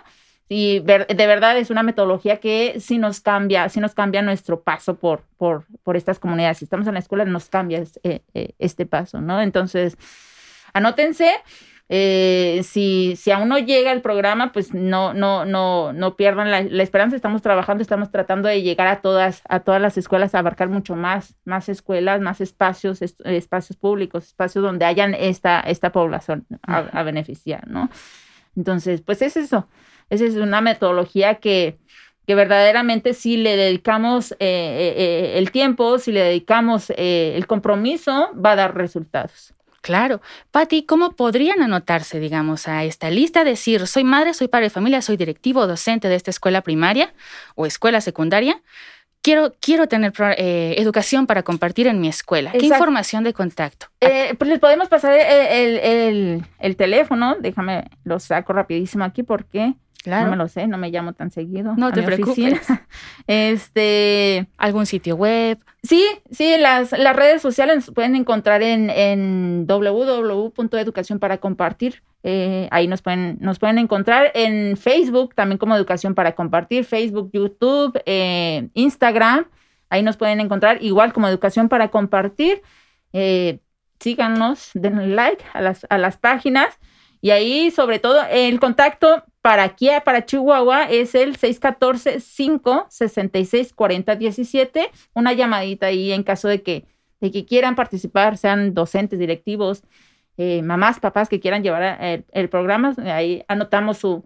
y de verdad es una metodología que sí nos cambia, sí nos cambia nuestro paso por, por, por estas comunidades. Si estamos en la escuela, nos cambia eh, eh, este paso, ¿no? Entonces, anótense. Eh, si, si aún no llega el programa, pues no, no, no, no pierdan la, esperanza. Estamos trabajando, estamos tratando de llegar a todas, a todas las escuelas, a abarcar mucho más, más escuelas, más espacios, espacios públicos, espacios donde hayan esta, esta población a, a beneficiar, ¿no? Entonces, pues es eso. Esa es una metodología que, que verdaderamente si le dedicamos eh, eh, eh, el tiempo, si le dedicamos el compromiso, va a dar resultados. Claro. Patti, ¿cómo podrían anotarse, digamos, a esta lista? Decir, soy madre, soy padre de familia, soy directivo o docente de esta escuela primaria o escuela secundaria. Quiero, quiero tener educación para compartir en mi escuela. ¿Qué información de contacto? pues les podemos pasar el, el, el, teléfono. Déjame, lo saco rapidísimo aquí porque Claro. No me lo sé, no me llamo tan seguido. No te preocupes. [LAUGHS] Este. ¿Algún sitio web? Sí, sí, las, las redes sociales pueden encontrar en, en www.educación para compartir. Eh, ahí nos pueden, nos pueden encontrar en Facebook, también como Educación para Compartir, Facebook, YouTube, eh, Instagram. Ahí nos pueden encontrar igual como Educación para Compartir. Eh, síganos, denle like a las, a las páginas. Y ahí, sobre todo, el contacto para aquí, para Chihuahua, es el 614-566-4017. Una llamadita ahí en caso de que, de que quieran participar, sean docentes, directivos, eh, mamás, papás que quieran llevar el, programa. Ahí anotamos su,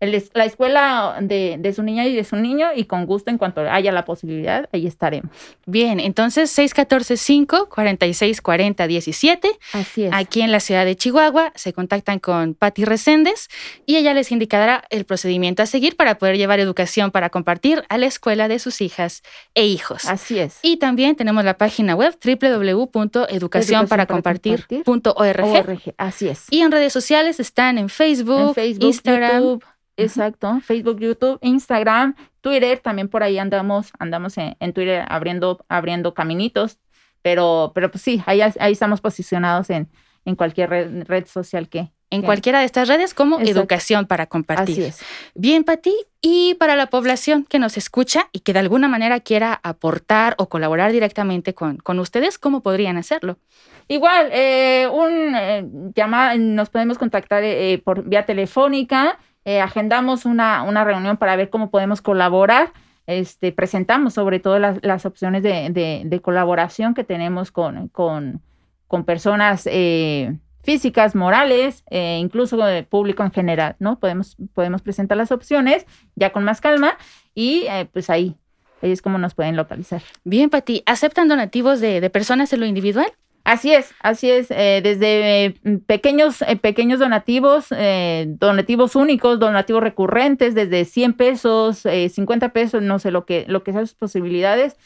la escuela de, su niña y de su niño y con gusto en cuanto haya la posibilidad, ahí estaremos. Bien, entonces 614-5-46-40-17. Así es. Aquí en la ciudad de Chihuahua se contactan con Patti Reséndez y ella les indicará el procedimiento a seguir para poder llevar educación para compartir a la escuela de sus hijas e hijos. Así es. Y también tenemos la página web www.educacionparacompartir.org. Así es. Y en redes sociales están en Facebook, Instagram. Exacto, Facebook, YouTube, Instagram, Twitter, también por ahí andamos, andamos en, Twitter abriendo, abriendo caminitos, pero, pero pues sí, ahí, ahí estamos posicionados en, en cualquier red, social que, en cualquiera de estas redes como educación para compartir. Así es. Bien, Pati, y para la población que nos escucha y que de alguna manera quiera aportar o colaborar directamente con, con ustedes, ¿cómo podrían hacerlo? Igual, eh, un eh, llamada, nos podemos contactar eh, por vía telefónica eh, agendamos una, una, reunión para ver cómo podemos colaborar. Este, presentamos sobre todo las, las opciones de, de, colaboración que tenemos con, con, con personas eh, físicas, morales, eh, incluso de público en general, ¿no? Podemos, podemos presentar las opciones ya con más calma y pues ahí, ahí es como nos pueden localizar. Bien, Pati, ¿aceptan donativos de, de personas en lo individual? Así es, así es. Eh, desde mm, pequeños, eh, pequeños donativos, eh, donativos únicos, donativos recurrentes, desde 100 pesos, 50 pesos, no sé, lo que, lo que sean sus posibilidades,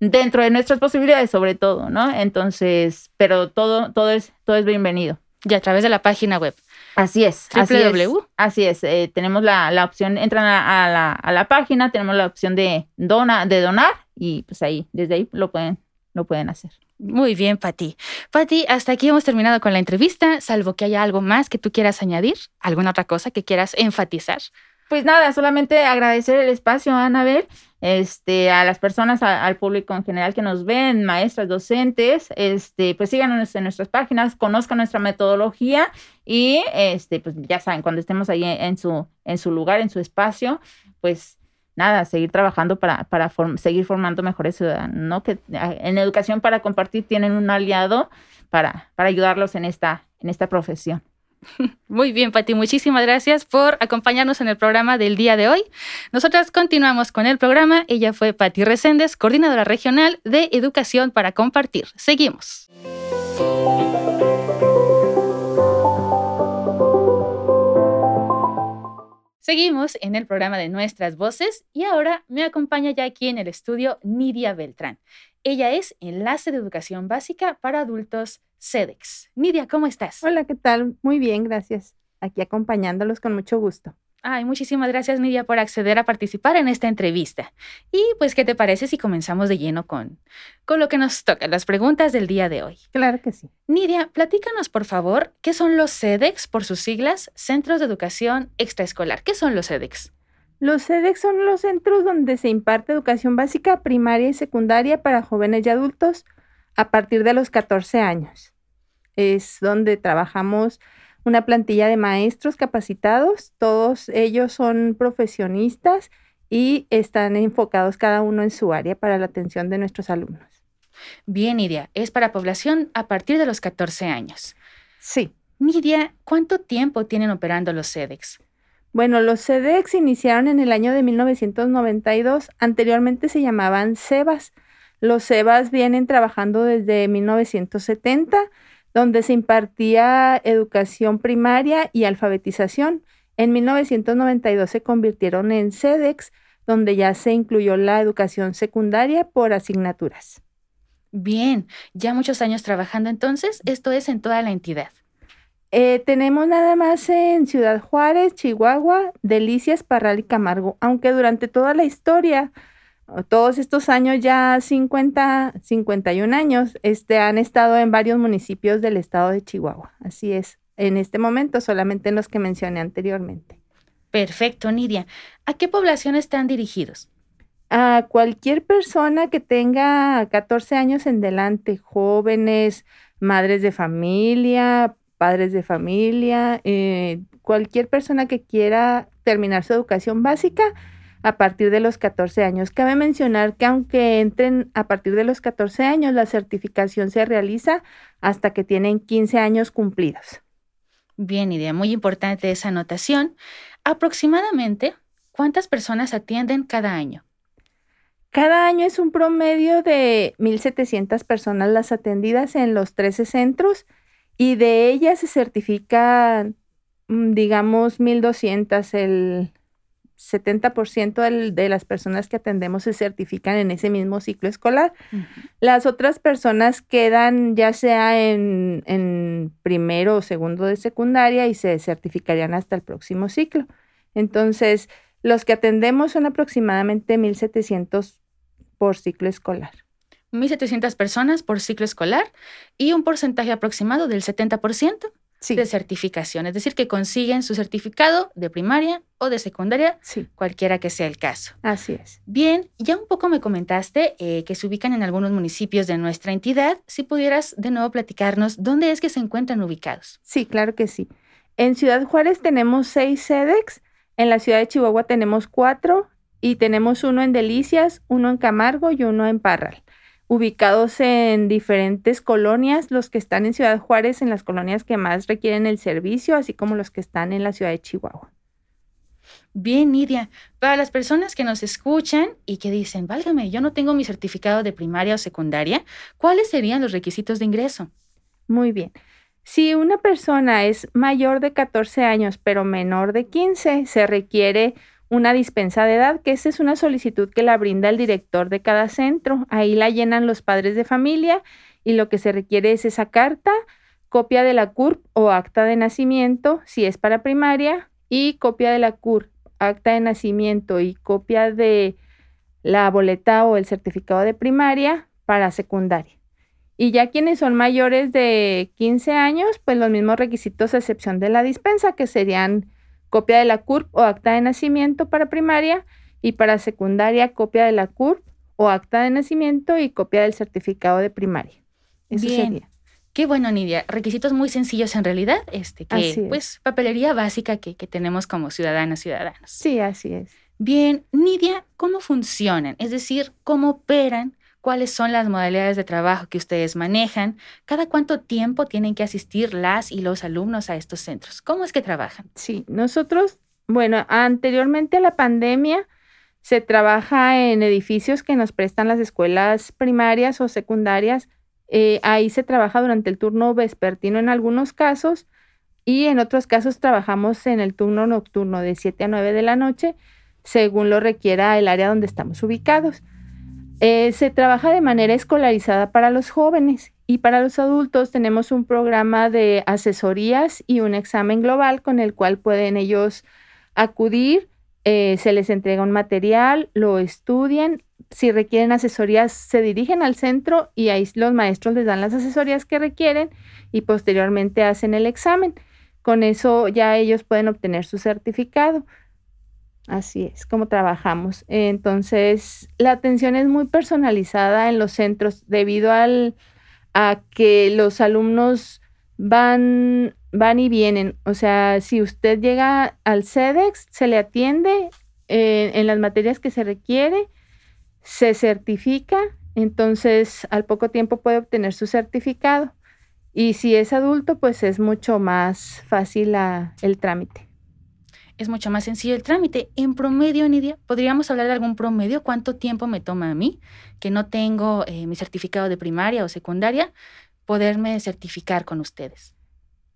dentro de nuestras posibilidades sobre todo, ¿no? Entonces, pero todo, todo, es, todo es bienvenido. Y a través de la página web. Así es. www. Así es. tenemos la, la, opción, entran a, la, a, la, página, tenemos la opción de, dona, de donar y pues ahí, desde ahí lo pueden, pueden hacer. Muy bien, Pati. Pati, hasta aquí hemos terminado con la entrevista, salvo que haya algo más que tú quieras añadir, alguna otra cosa que quieras enfatizar. Pues nada, solamente agradecer el espacio, Anabel, este, a las personas, al público en general que nos ven, maestras, docentes, este, pues síganos en nuestras páginas, conozcan nuestra metodología y, este, pues ya saben, cuando estemos ahí en su, en su lugar, en su espacio, pues nada, seguir trabajando para, para seguir formando mejores ciudadanos, ¿no? En educación para compartir tienen un aliado para, para ayudarlos en esta, en esta profesión. [LAUGHS] Muy bien, Pati, muchísimas gracias por acompañarnos en el programa del día de hoy. Nosotras continuamos con el programa. Ella fue Pati Reséndez, coordinadora regional de Educación para Compartir. Seguimos. Seguimos en el programa de Nuestras Voces y ahora me acompaña ya aquí en el estudio Nidia Beltrán. Ella es enlace de educación básica para adultos CEDEX. Nidia, ¿cómo estás? Hola, ¿qué tal? Muy bien, gracias. Aquí acompañándolos con mucho gusto. Ay, muchísimas gracias, Nidia, por acceder a participar en esta entrevista. Y pues, ¿qué te parece si comenzamos de lleno con, con lo que nos toca, las preguntas del día de hoy? Claro que sí. Nidia, platícanos, por favor, ¿qué son los CEDEX por sus siglas? Centros de Educación Extraescolar. ¿Qué son los CEDEX? Los CEDEX son los centros donde se imparte educación básica, primaria y secundaria para jóvenes y adultos a partir de los 14 años. Es donde trabajamos una plantilla de maestros capacitados, todos ellos son profesionistas y están enfocados cada uno en su área para la atención de nuestros alumnos. Bien, Nidia, es para población a partir de los 14 años. Sí. Nidia, ¿cuánto tiempo tienen operando los CEDEX? Bueno, los CEDEX iniciaron en el año de 1992, anteriormente se llamaban CEBAS. Los CEBAS vienen trabajando desde 1970 donde se impartía educación primaria y alfabetización. En 1992 se convirtieron en CEDEX, donde ya se incluyó la educación secundaria por asignaturas. Bien, ya muchos años trabajando entonces, esto es en toda la entidad. Eh, tenemos nada más en Ciudad Juárez, Chihuahua, Delicias, Parral y Camargo, aunque durante toda la historia todos estos años, ya 50, 51 años, este, han estado en varios municipios del estado de Chihuahua. Así es, en este momento solamente en los que mencioné anteriormente. Perfecto, Nidia. ¿A qué población están dirigidos? A cualquier persona que tenga 14 años en delante, jóvenes, madres de familia, padres de familia, eh, cualquier persona que quiera terminar su educación básica a partir de los 14 años. Cabe mencionar que aunque entren a partir de los 14 años, la certificación se realiza hasta que tienen 15 años cumplidos. Bien, idea, muy importante esa anotación. Aproximadamente, ¿cuántas personas atienden cada año? Cada año es un promedio de 1.700 personas las atendidas en los 13 centros y de ellas se certifican, mm, digamos, 1.200. El 70% de las personas que atendemos se certifican en ese mismo ciclo escolar. Las otras personas quedan ya sea en, en primero o segundo de secundaria y se certificarían hasta el próximo ciclo. Entonces, los que atendemos son aproximadamente 1.700 por ciclo escolar. 1.700 personas por ciclo escolar y un porcentaje aproximado del 70% de certificación, es decir, que consiguen su certificado de primaria o de secundaria, cualquiera que sea el caso. Así es. Bien, ya un poco me comentaste eh, que se ubican en algunos municipios de nuestra entidad. Si pudieras de nuevo platicarnos dónde es que se encuentran ubicados. Sí, claro que sí. En Ciudad Juárez tenemos seis SEDEX, en la ciudad de Chihuahua tenemos cuatro y tenemos uno en Delicias, uno en Camargo y uno en Parral ubicados en diferentes colonias, los que están en Ciudad Juárez, en las colonias que más requieren el servicio, así como los que están en la ciudad de Chihuahua. Bien, Nidia. Para las personas que nos escuchan y que dicen, válgame, yo no tengo mi certificado de primaria o secundaria, ¿cuáles serían los requisitos de ingreso? Muy bien. Si una persona es mayor de 14 años pero menor de 15, se requiere una dispensa de edad, que esa es una solicitud que la brinda el director de cada centro. Ahí la llenan los padres de familia y lo que se requiere es esa carta, copia de la CURP o acta de nacimiento, si es para primaria, y copia de la CURP, acta de nacimiento y copia de la boleta o el certificado de primaria para secundaria. Y ya quienes son mayores de 15 años, pues los mismos requisitos a excepción de la dispensa, que serían copia de la CURP o acta de nacimiento para primaria y para secundaria copia de la CURP o acta de nacimiento y copia del certificado de primaria. Eso Bien. Qué bueno, Nidia. Requisitos muy sencillos en realidad, este, que pues papelería básica que, que tenemos como ciudadanas, ciudadanos. Sí, así es. Bien, Nidia, ¿cómo funcionan? Es decir, ¿cómo operan cuáles son las modalidades de trabajo que ustedes manejan, cada cuánto tiempo tienen que asistir las y los alumnos a estos centros. ¿Cómo es que trabajan? Sí, nosotros, bueno, anteriormente a la pandemia se trabaja en edificios que nos prestan las escuelas primarias o secundarias. Eh, ahí se trabaja durante el turno vespertino en algunos casos y en otros casos trabajamos en el turno nocturno de 7 a 9 de la noche, según lo requiera el área donde estamos ubicados. Eh, se trabaja de manera escolarizada para los jóvenes y para los adultos tenemos un programa de asesorías y un examen global con el cual pueden ellos acudir, eh, se les entrega un material, lo estudian, si requieren asesorías se dirigen al centro y ahí los maestros les dan las asesorías que requieren y posteriormente hacen el examen. Con eso ya ellos pueden obtener su certificado. Así es como trabajamos. Entonces, la atención es muy personalizada en los centros debido al, a que los alumnos van, van y vienen. O sea, si usted llega al CEDEX, se le atiende eh, en las materias que se requiere, se certifica, entonces al poco tiempo puede obtener su certificado. Y si es adulto, pues es mucho más fácil el trámite es mucho más sencillo el trámite. En promedio, Nidia, ¿podríamos hablar de algún promedio? ¿Cuánto tiempo me toma a mí, que no tengo eh, mi certificado de primaria o secundaria, poderme certificar con ustedes?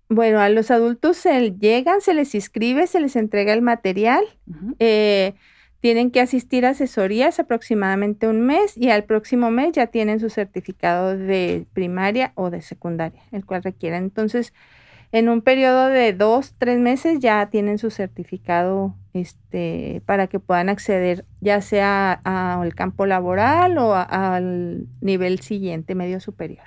Bueno, a los adultos se llegan, se les inscribe, se les entrega el material. Eh, tienen que asistir a asesorías aproximadamente un mes y al próximo mes ya tienen su certificado de primaria o de secundaria, el cual requieren. Entonces, en un periodo de dos, tres meses ya tienen su certificado este, para que puedan acceder ya sea al campo laboral o al nivel siguiente, medio superior.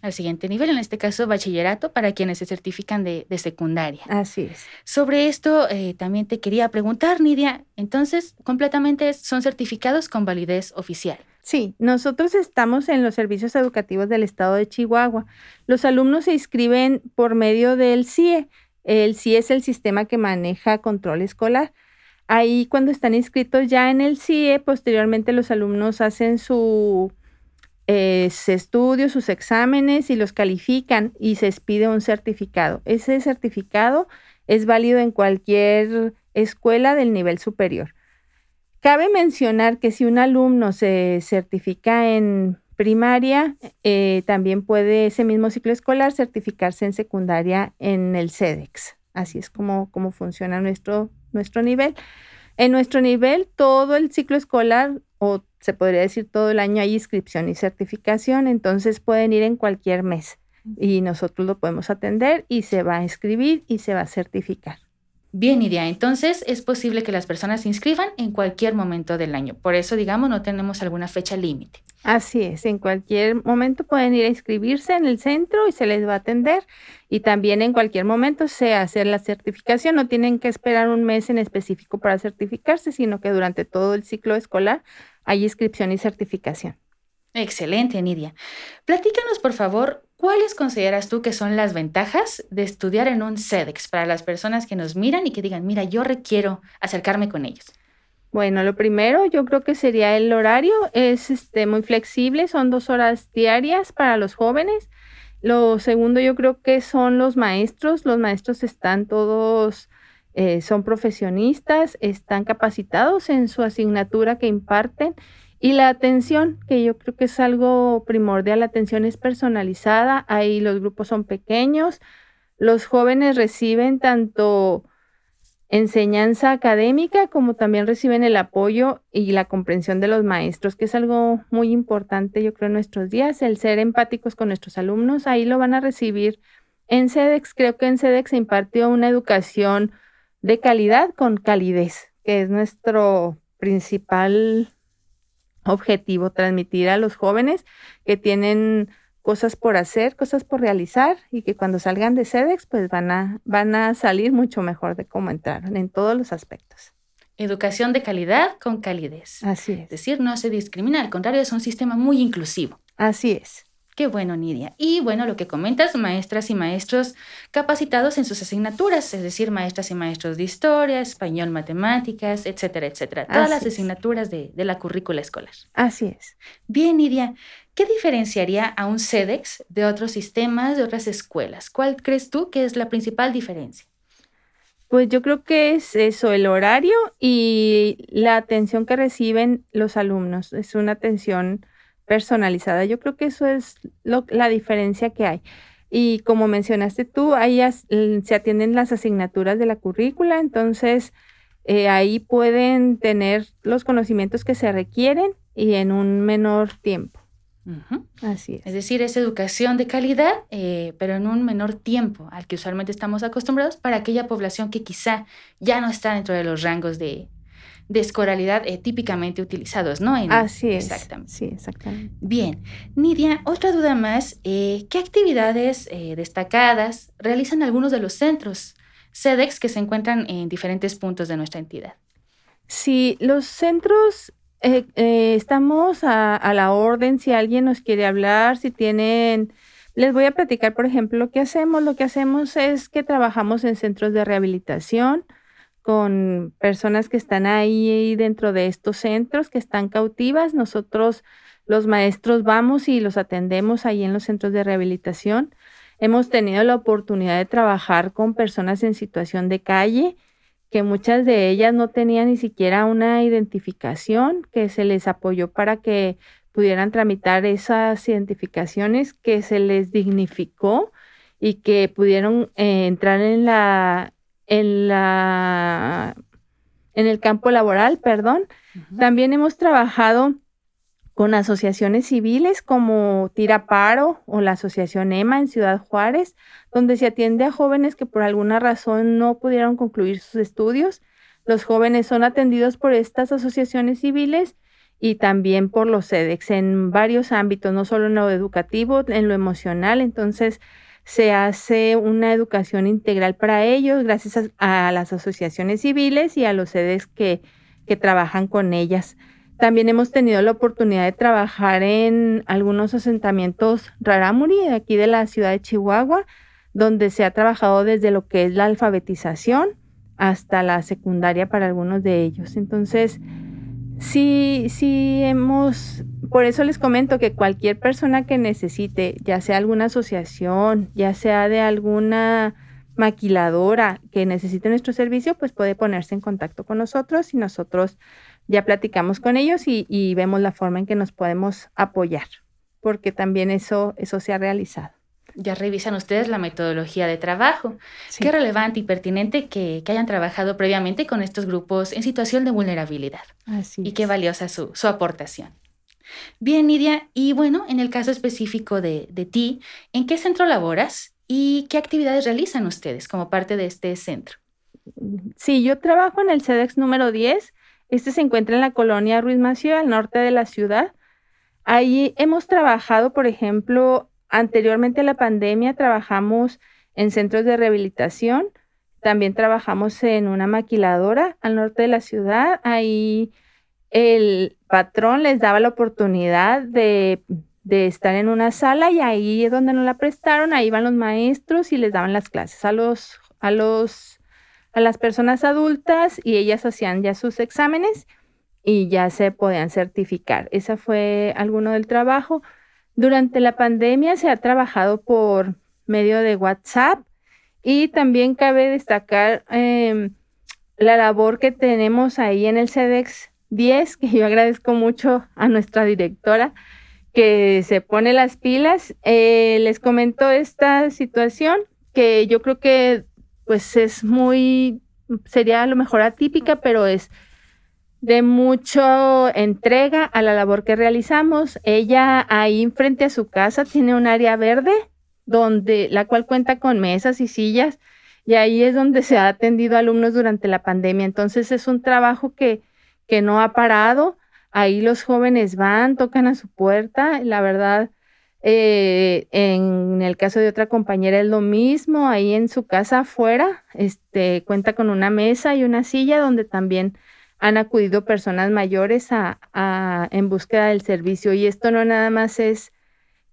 Al siguiente nivel, en este caso bachillerato, para quienes se certifican de, secundaria. Así es. Sobre esto eh, también te quería preguntar, Nidia. Entonces, completamente son certificados con validez oficial. Sí, nosotros estamos en los servicios educativos del estado de Chihuahua. Los alumnos se inscriben por medio del CIE. El CIE es el sistema que maneja control escolar. Ahí cuando están inscritos ya en el CIE, posteriormente los alumnos hacen su eh, estudios, sus exámenes y los califican y se expide un certificado. Ese certificado es válido en cualquier escuela del nivel superior. Cabe mencionar que si un alumno se certifica en primaria, eh, también puede ese mismo ciclo escolar certificarse en secundaria en el CEDEX. Así es como, como funciona nuestro, nuestro nivel. En nuestro nivel, todo el ciclo escolar, o se podría decir todo el año, hay inscripción y certificación, entonces pueden ir en cualquier mes y nosotros lo podemos atender y se va a inscribir y se va a certificar. Bien, Iria, entonces es posible que las personas se inscriban en cualquier momento del año. Por eso, digamos, no tenemos alguna fecha límite. Así es, en cualquier momento pueden ir a inscribirse en el centro y se les va a atender. Y también en cualquier momento se hace la certificación. No tienen que esperar un mes en específico para certificarse, sino que durante todo el ciclo escolar hay inscripción y certificación. Excelente, Nidia. Platícanos, por favor, ¿cuáles consideras tú que son las ventajas de estudiar en un CEDEX para las personas que nos miran y que digan, mira, yo requiero acercarme con ellos? Bueno, lo primero yo creo que sería el horario, es este, muy flexible, son dos horas diarias para los jóvenes. Lo segundo yo creo que son los maestros, los maestros están todos, eh, son profesionistas, están capacitados en su asignatura que imparten y la atención, que yo creo que es algo primordial, la atención es personalizada, ahí los grupos son pequeños, los jóvenes reciben tanto enseñanza académica como también reciben el apoyo y la comprensión de los maestros, que es algo muy importante yo creo en nuestros días, el ser empáticos con nuestros alumnos, ahí lo van a recibir. En CEDEX, creo que en CEDEX se impartió una educación de calidad con calidez, que es nuestro principal objetivo, transmitir a los jóvenes que tienen cosas por hacer, cosas por realizar y que cuando salgan de SEDEX pues van a, van a salir mucho mejor de cómo entraron en todos los aspectos. Educación de calidad con calidez. Así es. Es decir, no se discrimina, al contrario, es un sistema muy inclusivo. Así es. Qué bueno, Nidia. Y bueno, lo que comentas, maestras y maestros capacitados en sus asignaturas, es decir, maestras y maestros de historia, español, matemáticas, etcétera, etcétera. Todas las asignaturas de, de, la currícula escolar. Así es. Bien, Nidia, ¿qué diferenciaría a un CEDEX de otros sistemas, de otras escuelas? ¿Cuál crees tú que es la principal diferencia? Pues yo creo que es eso, el horario y la atención que reciben los alumnos. Es una atención personalizada. Yo creo que eso es la diferencia que hay. Y como mencionaste tú, ahí se atienden las asignaturas de la currícula, entonces eh, ahí pueden tener los conocimientos que se requieren y en un menor tiempo. Así es. Es decir, es educación de calidad, eh, pero en un menor tiempo al que usualmente estamos acostumbrados para aquella población que quizá ya no está dentro de los rangos de, de escolaridad eh, típicamente utilizados, ¿no? Así es. Exactamente. Sí, exactamente. Bien. Nidia, otra duda más. Eh, ¿Qué actividades eh, destacadas realizan algunos de los centros SEDEX que se encuentran en diferentes puntos de nuestra entidad? Sí, los centros estamos a, a, la orden si alguien nos quiere hablar, si tienen... Les voy a platicar, por ejemplo, lo que hacemos. Lo que hacemos es que trabajamos en centros de rehabilitación, con personas que están ahí dentro de estos centros, que están cautivas. Nosotros, los maestros, vamos y los atendemos ahí en los centros de rehabilitación. Hemos tenido la oportunidad de trabajar con personas en situación de calle, que muchas de ellas no tenían ni siquiera una identificación, que se les apoyó para que pudieran tramitar esas identificaciones, que se les dignificó y que pudieron eh, entrar en la en, la, en el campo laboral, perdón. También hemos trabajado con asociaciones civiles como Tira Paro o la Asociación EMA en Ciudad Juárez, donde se atiende a jóvenes que por alguna razón no pudieron concluir sus estudios. Los jóvenes son atendidos por estas asociaciones civiles y también por los SEDEX en varios ámbitos, no solo en lo educativo, en lo emocional. Entonces, se hace una educación integral para ellos gracias a, las asociaciones civiles y a los sedes que, que trabajan con ellas. También hemos tenido la oportunidad de trabajar en algunos asentamientos rarámuri de aquí de la ciudad de Chihuahua, donde se ha trabajado desde lo que es la alfabetización hasta la secundaria para algunos de ellos. Entonces, sí, sí hemos por eso les comento que cualquier persona que necesite, ya sea alguna asociación, ya sea de alguna maquiladora que necesite nuestro servicio, pues puede ponerse en contacto con nosotros y nosotros ya platicamos con ellos y, vemos la forma en que nos podemos apoyar, porque también eso, eso se ha realizado. Ya revisan ustedes la metodología de trabajo. Qué relevante y pertinente que, hayan trabajado previamente con estos grupos en situación de vulnerabilidad. Así y qué valiosa su, su aportación. Bien, Nidia, y bueno, en el caso específico de, de ti, ¿en qué centro laboras y qué actividades realizan ustedes como parte de este centro? Sí, yo trabajo en el CEDEX número 10. Este se encuentra en la colonia Ruiz Mació, al norte de la ciudad. Ahí hemos trabajado, por ejemplo, anteriormente a la pandemia, trabajamos en centros de rehabilitación. También trabajamos en una maquiladora al norte de la ciudad. Ahí el patrón les daba la oportunidad de, estar en una sala y ahí es donde nos la prestaron, ahí iban los maestros y les daban las clases a los, a los, a las personas adultas y ellas hacían ya sus exámenes y ya se podían certificar. Ese fue alguno del trabajo. Durante la pandemia se ha trabajado por medio de WhatsApp y también cabe destacar em, la labor que tenemos ahí en el CEDEX 10, que yo agradezco mucho a nuestra directora que se pone las pilas. Eh, les comento esta situación que yo creo que pues es muy, sería a lo mejor atípica, pero es de mucha entrega a la labor que realizamos. Ella ahí frente a su casa tiene un área verde donde la cual cuenta con mesas y sillas y ahí es donde se ha atendido alumnos durante la pandemia. Entonces es un trabajo que que no ha parado. Ahí los jóvenes van, tocan a su puerta. La verdad, eh, en el caso de otra compañera es lo mismo. Ahí en su casa afuera, este, cuenta con una mesa y una silla donde también han acudido personas mayores a, en búsqueda del servicio. Y esto no nada más es,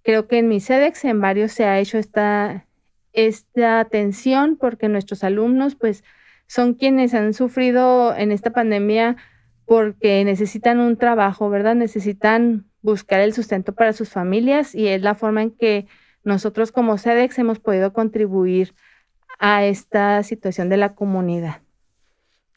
creo que en mi SEDEX, en varios se ha hecho esta, esta atención porque nuestros alumnos, pues, son quienes han sufrido en esta pandemia porque necesitan un trabajo, ¿verdad? Necesitan buscar el sustento para sus familias y es la forma en que nosotros como SEDEX hemos podido contribuir a esta situación de la comunidad.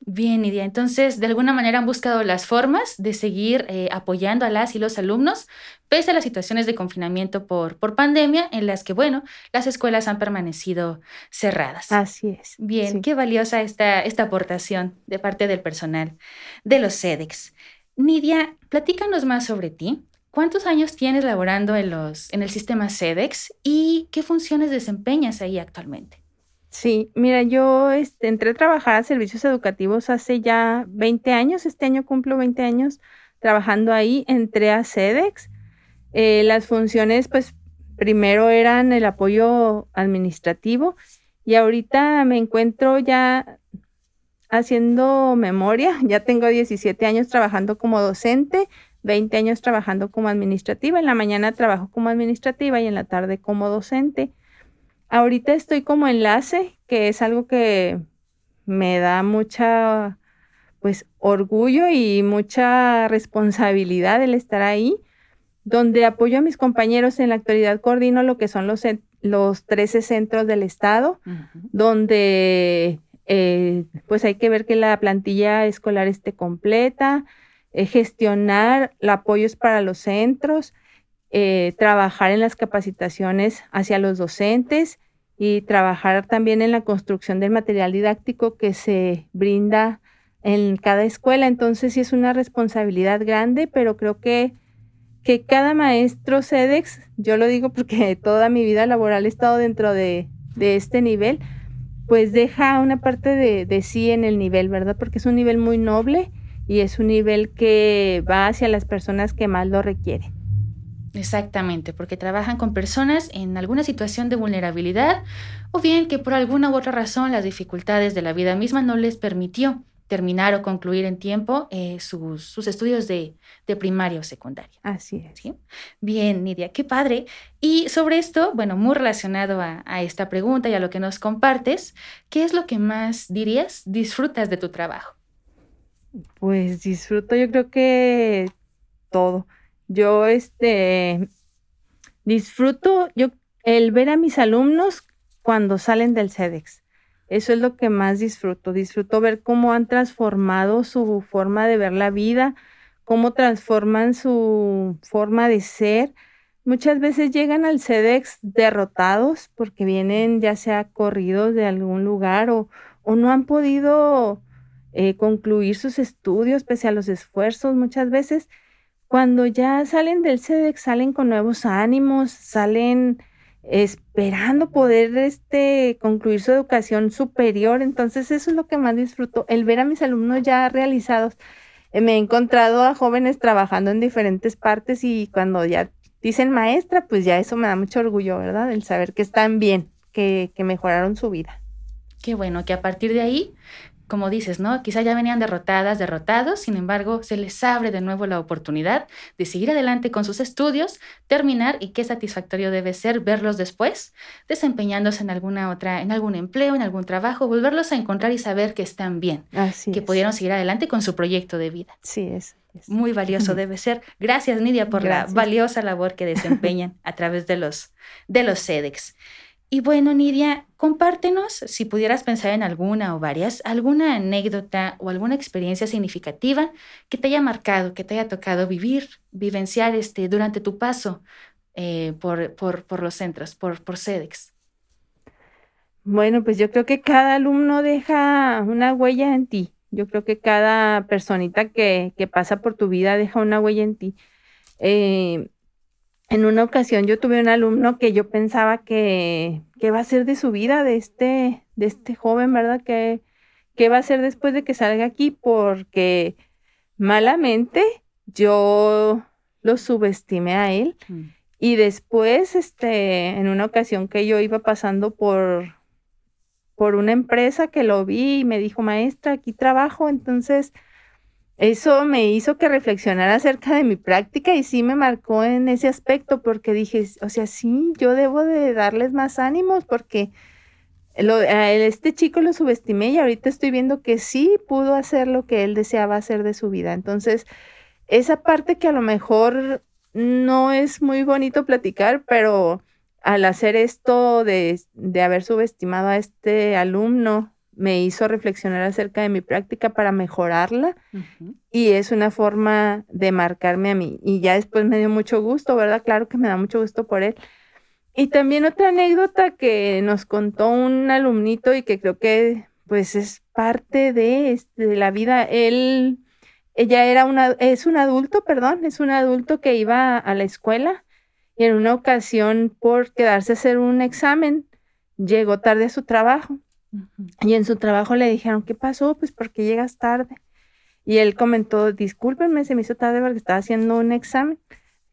Bien, Nidia. Entonces, de alguna manera han buscado las formas de seguir eh, apoyando a las y los alumnos, pese a las situaciones de confinamiento por, por pandemia, en las que, bueno, las escuelas han permanecido cerradas. Así es. Bien, qué valiosa esta, esta aportación de parte del personal de los SEDEX. Nidia, platícanos más sobre ti. ¿Cuántos años tienes laborando en, los, en el sistema SEDEX y qué funciones desempeñas ahí actualmente? Sí, mira, yo este, entré a trabajar a servicios educativos hace ya 20 años, este año cumplo 20 años trabajando ahí, entré a SEDEX. Eh, las funciones, pues, primero eran el apoyo administrativo y ahorita me encuentro ya haciendo memoria, [LAUGHS] ya tengo 17 años trabajando como docente, 20 años trabajando como administrativa, en la mañana trabajo como administrativa y en la tarde como docente. Ahorita estoy como enlace, que es algo que me da mucha, pues, orgullo y mucha responsabilidad el estar ahí, donde apoyo a mis compañeros. En la actualidad, coordino lo que son los, los 13 centros del estado, donde eh, pues hay que ver que la plantilla escolar esté completa, eh, gestionar los apoyos para los centros, eh, trabajar en las capacitaciones hacia los docentes y trabajar también en la construcción del material didáctico que se brinda en cada escuela. Entonces sí es una responsabilidad grande, pero creo que, que cada maestro SEDEX, yo lo digo porque [LAUGHS] toda mi vida laboral he estado dentro de, este nivel, pues deja una parte de, de sí en el nivel, ¿verdad? Porque es un nivel muy noble y es un nivel que va hacia las personas que más lo requieren. Exactamente, porque trabajan con personas en alguna situación de vulnerabilidad o bien que por alguna u otra razón las dificultades de la vida misma no les permitió terminar o concluir en tiempo eh, sus, estudios de, primaria o secundaria. Así es. Bien, Nidia, qué padre. Y sobre esto, bueno, muy relacionado a, a esta pregunta y a lo que nos compartes, ¿qué es lo que más dirías disfrutas de tu trabajo? Pues disfruto yo creo que todo Yo este disfruto yo el ver a mis alumnos cuando salen del CEDEX. Eso es lo que más disfruto. Disfruto ver cómo han transformado su forma de ver la vida, cómo transforman su forma de ser. Muchas veces llegan al CEDEX derrotados porque vienen ya sea corridos de algún lugar o, o no han podido eh, concluir sus estudios pese a los esfuerzos. Muchas veces cuando ya salen del CEDEX salen con nuevos ánimos, salen esperando poder este, concluir su educación superior. Entonces eso es lo que más disfruto, el ver a mis alumnos ya realizados. Eh, me he encontrado a jóvenes trabajando en diferentes partes y cuando ya dicen maestra, pues ya eso me da mucho orgullo, ¿verdad? El saber que están bien, que, que mejoraron su vida. Qué bueno, que a partir de ahí como dices, ¿no? Quizá ya venían derrotadas, derrotados, sin embargo, se les abre de nuevo la oportunidad de seguir adelante con sus estudios, terminar y qué satisfactorio debe ser verlos después, desempeñándose en alguna otra, en algún empleo, en algún trabajo, volverlos a encontrar y saber que están bien, Así que es. pudieron seguir adelante con su proyecto de vida. Sí, es. es. Muy valioso [LAUGHS] debe ser. Gracias, Nidia, por Gracias. la valiosa labor que desempeñan a través de los, de los CEDEX. Y bueno, Nidia, compártenos, si pudieras pensar en alguna o varias, alguna anécdota o alguna experiencia significativa que te haya marcado, que te haya tocado vivir, vivenciar este, durante tu paso eh, por, por, por los centros, por, por CEDEX. Bueno, pues yo creo que cada alumno deja una huella en ti. Yo creo que cada personita que, que pasa por tu vida deja una huella en ti. Eh, en una ocasión yo tuve un alumno que yo pensaba que, que va a ser de su vida, de este, de este joven, ¿verdad? Que, que va a ser después de que salga aquí, porque malamente yo lo subestimé a él. Y después, este, en una ocasión que yo iba pasando por, por una empresa que lo vi y me dijo, maestra, aquí trabajo. Entonces, eso me hizo que reflexionara acerca de mi práctica y sí me marcó en ese aspecto porque dije, o sea, sí, yo debo de darles más ánimos porque a este chico lo subestimé y ahorita estoy viendo que sí pudo hacer lo que él deseaba hacer de su vida. Entonces, esa parte que a lo mejor no es muy bonito platicar, pero al hacer esto de, de haber subestimado a este alumno, me hizo reflexionar acerca de mi práctica para mejorarla y es una forma de marcarme a mí. Y ya después me dio mucho gusto, ¿verdad? Claro que me da mucho gusto por él. Y también otra anécdota que nos contó un alumnito y que creo que pues es parte de, este, de la vida. Él, ella era una, es un adulto, perdón, es un adulto que iba a la escuela y en una ocasión por quedarse a hacer un examen llegó tarde a su trabajo. Y en su trabajo le dijeron, ¿qué pasó? Pues porque llegas tarde. Y él comentó, discúlpenme, se me hizo tarde porque estaba haciendo un examen.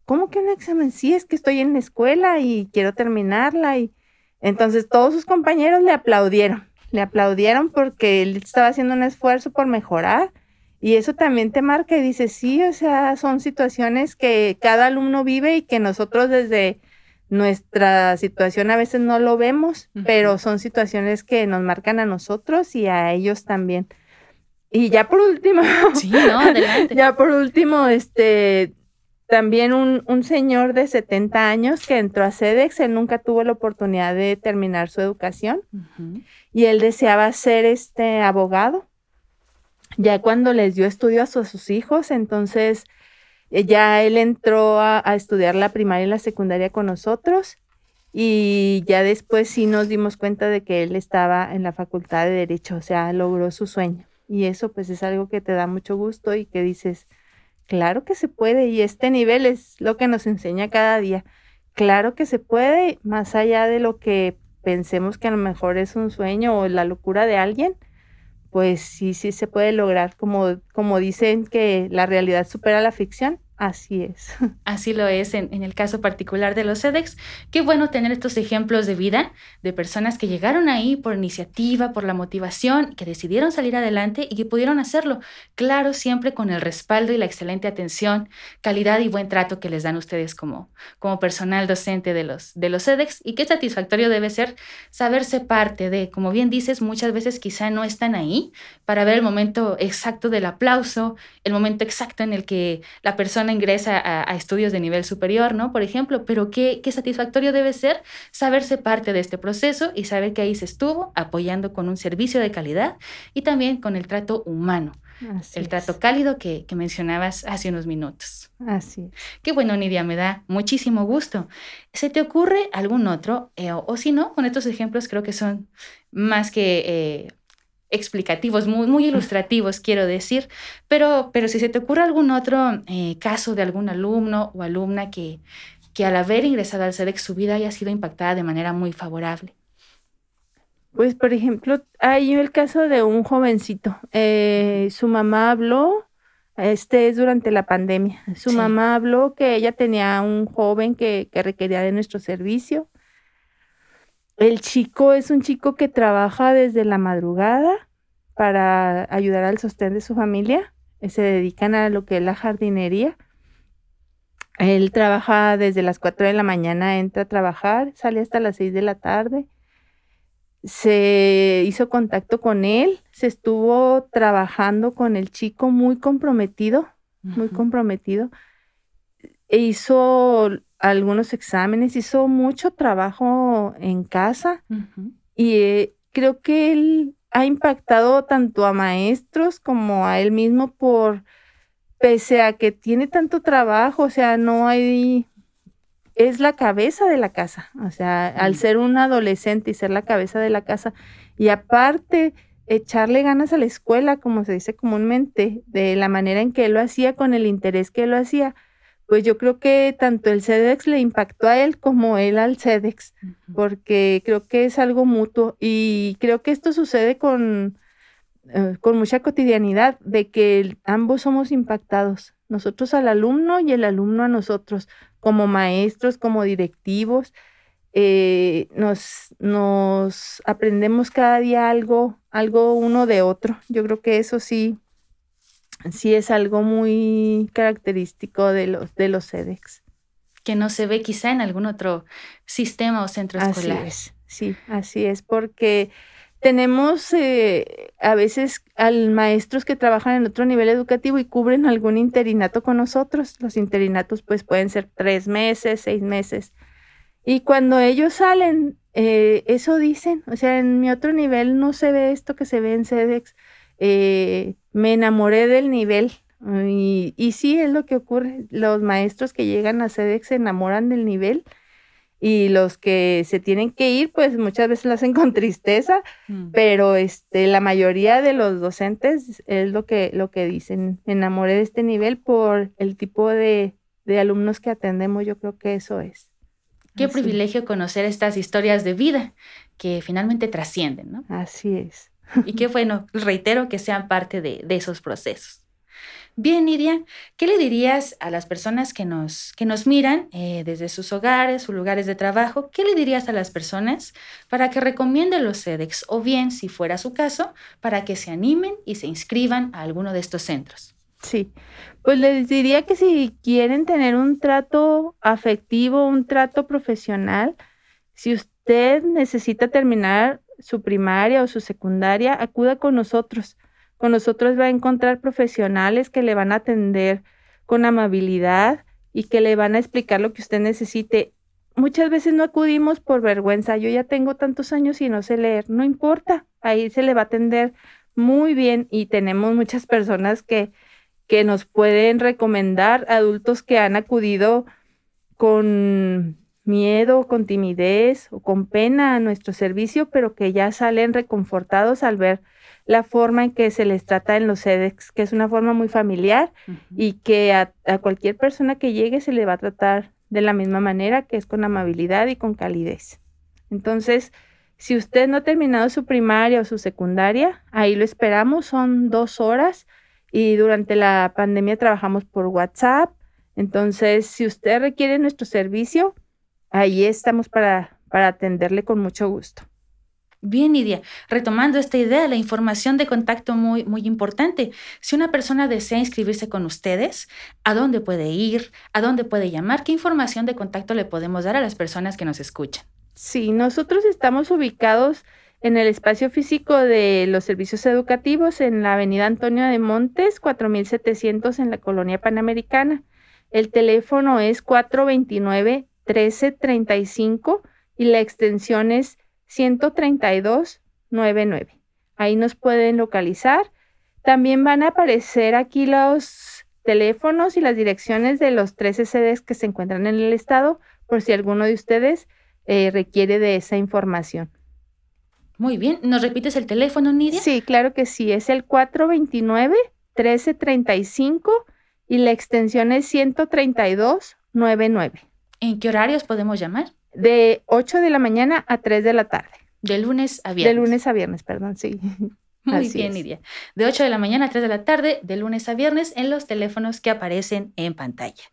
¿Cómo que un examen? Sí, es que estoy en la escuela y quiero terminarla. Y entonces todos sus compañeros le aplaudieron. Le aplaudieron porque él estaba haciendo un esfuerzo por mejorar. Y eso también te marca y dice, sí, o sea, son situaciones que cada alumno vive y que nosotros desde nuestra situación a veces no lo vemos, pero son situaciones que nos marcan a nosotros y a ellos también. Y ya por último, [LAUGHS] Sí, no, adelante. [LAUGHS] ya por último, este, también un, un señor de 70 años que entró a CEDEX, él nunca tuvo la oportunidad de terminar su educación y él deseaba ser este abogado. Ya cuando les dio estudio a sus, hijos, entonces ya él entró a, a estudiar la primaria y la secundaria con nosotros y ya después sí nos dimos cuenta de que él estaba en la facultad de derecho, o sea, logró su sueño. Y eso pues es algo que te da mucho gusto y que dices, claro que se puede y este nivel es lo que nos enseña cada día. Claro que se puede, más allá de lo que pensemos que a lo mejor es un sueño o la locura de alguien, pues sí, sí se puede lograr, como, como dicen que la realidad supera la ficción, así es. [LAUGHS] Así lo es en, el caso particular de los CEDEX. Qué bueno tener estos ejemplos de vida de personas que llegaron ahí por iniciativa, por la motivación, que decidieron salir adelante y que pudieron hacerlo. Claro, siempre con el respaldo y la excelente atención, calidad y buen trato que les dan ustedes como, como personal docente de los, de los CEDEX. Y qué satisfactorio debe ser saberse parte de, como bien dices, muchas veces quizá no están ahí para ver el momento exacto del aplauso, el momento exacto en el que la persona persona ingresa a, estudios de nivel superior, ¿no? Por ejemplo, pero qué, qué satisfactorio debe ser saberse parte de este proceso y saber que ahí se estuvo apoyando con un servicio de calidad y también con el trato humano el trato cálido que, mencionabas hace unos minutos. Así Qué bueno, Nidia, me da muchísimo gusto. ¿Se te ocurre algún otro? Eh, o, si no, con estos ejemplos creo que son más que eh, explicativos, muy, muy ilustrativos, quiero decir. Pero, pero si se te ocurre algún otro eh, caso de algún alumno o alumna que, que al haber ingresado al SEDEX su vida haya sido impactada de manera muy favorable. Pues, por ejemplo, hay el caso de un jovencito. Eh, su mamá habló, este es durante la pandemia, su mamá habló que ella tenía un joven que, que requería de nuestro servicio. El chico es un chico que trabaja desde la madrugada para ayudar al sostén de su familia. Eh, se dedican a lo que es la jardinería. Él trabaja desde las 4 de la mañana, entra a trabajar, sale hasta las 6 de la tarde se hizo contacto con él, se estuvo trabajando con el chico muy comprometido, muy comprometido. E hizo algunos exámenes, hizo mucho trabajo en casa y eh, creo que él ha impactado tanto a maestros como a él mismo por, pese a que tiene tanto trabajo, o sea, no hay es la cabeza de la casa, o sea, al ser un adolescente y ser la cabeza de la casa, y aparte echarle ganas a la escuela, como se dice comúnmente, de la manera en que él lo hacía, con el interés que él lo hacía, pues yo creo que tanto el CEDEX le impactó a él como él al CEDEX, porque creo que es algo mutuo y creo que esto sucede con, eh, con mucha cotidianidad, de que ambos somos impactados, nosotros al alumno y el alumno a nosotros como maestros, como directivos, eh, nos, nos aprendemos cada día algo, algo uno de otro. Yo creo que eso sí, sí es algo muy característico de los, de los CEDEX. Que no se ve quizá en algún otro sistema o centro escolar. Así es, sí, así es, porque tenemos eh, a veces al maestros que trabajan en otro nivel educativo y cubren algún interinato con nosotros. Los interinatos pues pueden ser tres meses, seis meses. Y cuando ellos salen, eh, eso dicen, o sea, en mi otro nivel no se ve esto que se ve en CEDEX. Eh, me enamoré del nivel. Y, y sí, es lo que ocurre. Los maestros que llegan a CEDEX se enamoran del nivel y los que se tienen que ir, pues muchas veces lo hacen con tristeza, mm. pero este, la mayoría de los docentes es lo que, lo que dicen, me enamoré de este nivel por el tipo de, alumnos que atendemos, yo creo que eso es. Qué privilegio conocer estas historias de vida que finalmente trascienden, ¿no? Así es. [LAUGHS] Y qué bueno, reitero que sean parte de, de esos procesos. Bien, Nidia, ¿qué le dirías a las personas que nos, que nos miran eh, desde sus hogares, sus lugares de trabajo? ¿Qué le dirías a las personas para que recomienden los CEDEX o bien, si fuera su caso, para que se animen y se inscriban a alguno de estos centros? Sí, pues les diría que si quieren tener un trato afectivo, un trato profesional, si usted necesita terminar su primaria o su secundaria, acuda con nosotros. Con nosotros va a encontrar profesionales que le van a atender con amabilidad y que le van a explicar lo que usted necesite. Muchas veces no acudimos por vergüenza. Yo ya tengo tantos años y no sé leer. No importa. Ahí se le va a atender muy bien y tenemos muchas personas que, que nos pueden recomendar, adultos que han acudido con miedo, con timidez o con pena a nuestro servicio, pero que ya salen reconfortados al ver la forma en que se les trata en los SEDEX, que es una forma muy familiar y que a, cualquier persona que llegue se le va a tratar de la misma manera, que es con amabilidad y con calidez. Entonces, si usted no ha terminado su primaria o su secundaria, ahí lo esperamos, son dos horas y durante la pandemia trabajamos por WhatsApp. Entonces, si usted requiere nuestro servicio, ahí estamos para, para atenderle con mucho gusto. Bien, Nidia, retomando esta idea, la información de contacto muy, muy importante. Si una persona desea inscribirse con ustedes, ¿a dónde puede ir? ¿A dónde puede llamar? ¿Qué información de contacto le podemos dar a las personas que nos escuchan? Sí, nosotros estamos ubicados en el espacio físico de los servicios educativos en la avenida Antonio de Montes, 4700 en la colonia panamericana. El teléfono es 429-1335 y la extensión es 13299. Ahí nos pueden localizar. También van a aparecer aquí los teléfonos y las direcciones de los 13 sedes que se encuentran en el estado por si alguno de ustedes eh, requiere de esa información. Muy bien, ¿nos repites el teléfono, Nidia? Sí, claro que sí, es el 429-1335 y la extensión es 13299. ¿En qué horarios podemos llamar? De 8 de la mañana a 3 de la tarde. De lunes a viernes. De lunes a viernes, perdón, sí. [LAUGHS] Muy bien, Nidia. De 8 de la mañana a 3 de la tarde, de lunes a viernes, en los teléfonos que aparecen en pantalla.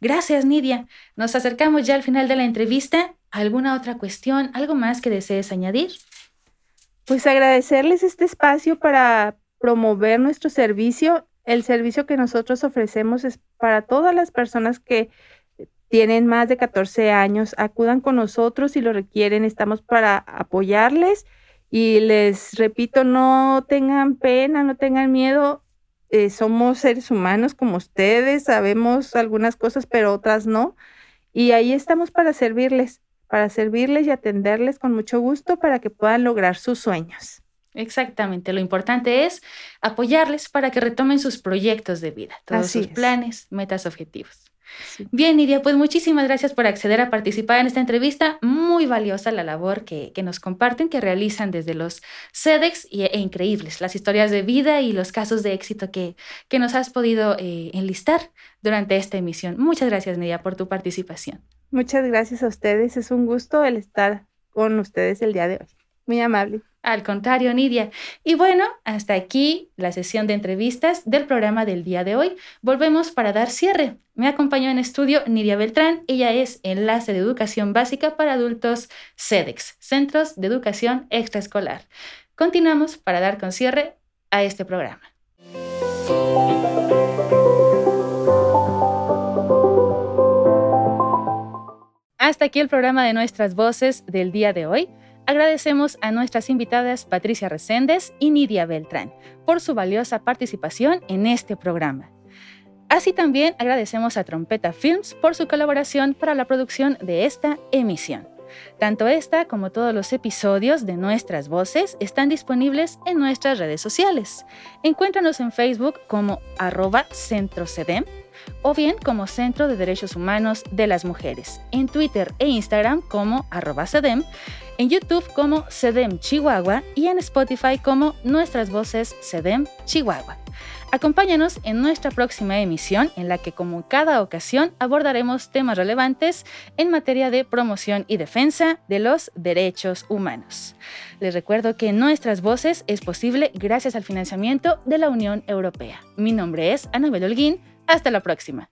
Gracias, Nidia. Nos acercamos ya al final de la entrevista. ¿Alguna otra cuestión, algo más que desees añadir? Pues agradecerles este espacio para promover nuestro servicio. El servicio que nosotros ofrecemos es para todas las personas que tienen más de 14 años. Acudan con nosotros si lo requieren. Estamos para apoyarles. Y les repito, no tengan pena, no tengan miedo. Eh, somos seres humanos como ustedes, sabemos algunas cosas, pero otras no. Y ahí estamos para servirles para servirles y atenderles con mucho gusto para que puedan lograr sus sueños. Exactamente, lo importante es apoyarles para que retomen sus proyectos de vida, todos sus planes, metas, objetivos. Bien, Nidia, pues muchísimas gracias por acceder a participar en esta entrevista. Muy valiosa la labor que, nos comparten, que realizan desde los CEDEX e, increíbles las historias de vida y los casos de éxito que, que nos has podido eh, enlistar durante esta emisión. Muchas gracias, Nidia, por tu participación. Muchas gracias a ustedes. Es un gusto el estar con ustedes el día de hoy. Muy amable. Al contrario, Nidia. Y bueno, hasta aquí la sesión de entrevistas del programa del día de hoy. Volvemos para dar cierre. Me acompañó en estudio Nidia Beltrán. Ella es enlace de educación básica para adultos CEDEX, Centros de Educación Extraescolar. Continuamos para dar con cierre a este programa. Hasta aquí el programa de nuestras voces del día de hoy. Agradecemos a nuestras invitadas Patricia Reséndez y Nidia Beltrán por su valiosa participación en este programa. Así también agradecemos a Trompeta Films por su colaboración para la producción de esta emisión. Tanto esta como todos los episodios de Nuestras Voces están disponibles en nuestras redes sociales. Encuéntranos en Facebook como arroba centrocedem o bien como Centro de Derechos Humanos de las Mujeres, en Twitter e Instagram como arroba CEDEM, en YouTube como CEDEM Chihuahua y en Spotify como Nuestras Voces CEDEM Chihuahua. Acompáñanos en nuestra próxima emisión en la que como cada ocasión abordaremos temas relevantes en materia de promoción y defensa de los derechos humanos. Les recuerdo que Nuestras Voces es posible gracias al financiamiento de la Unión Europea. Mi nombre es Anabel Holguín hasta la próxima.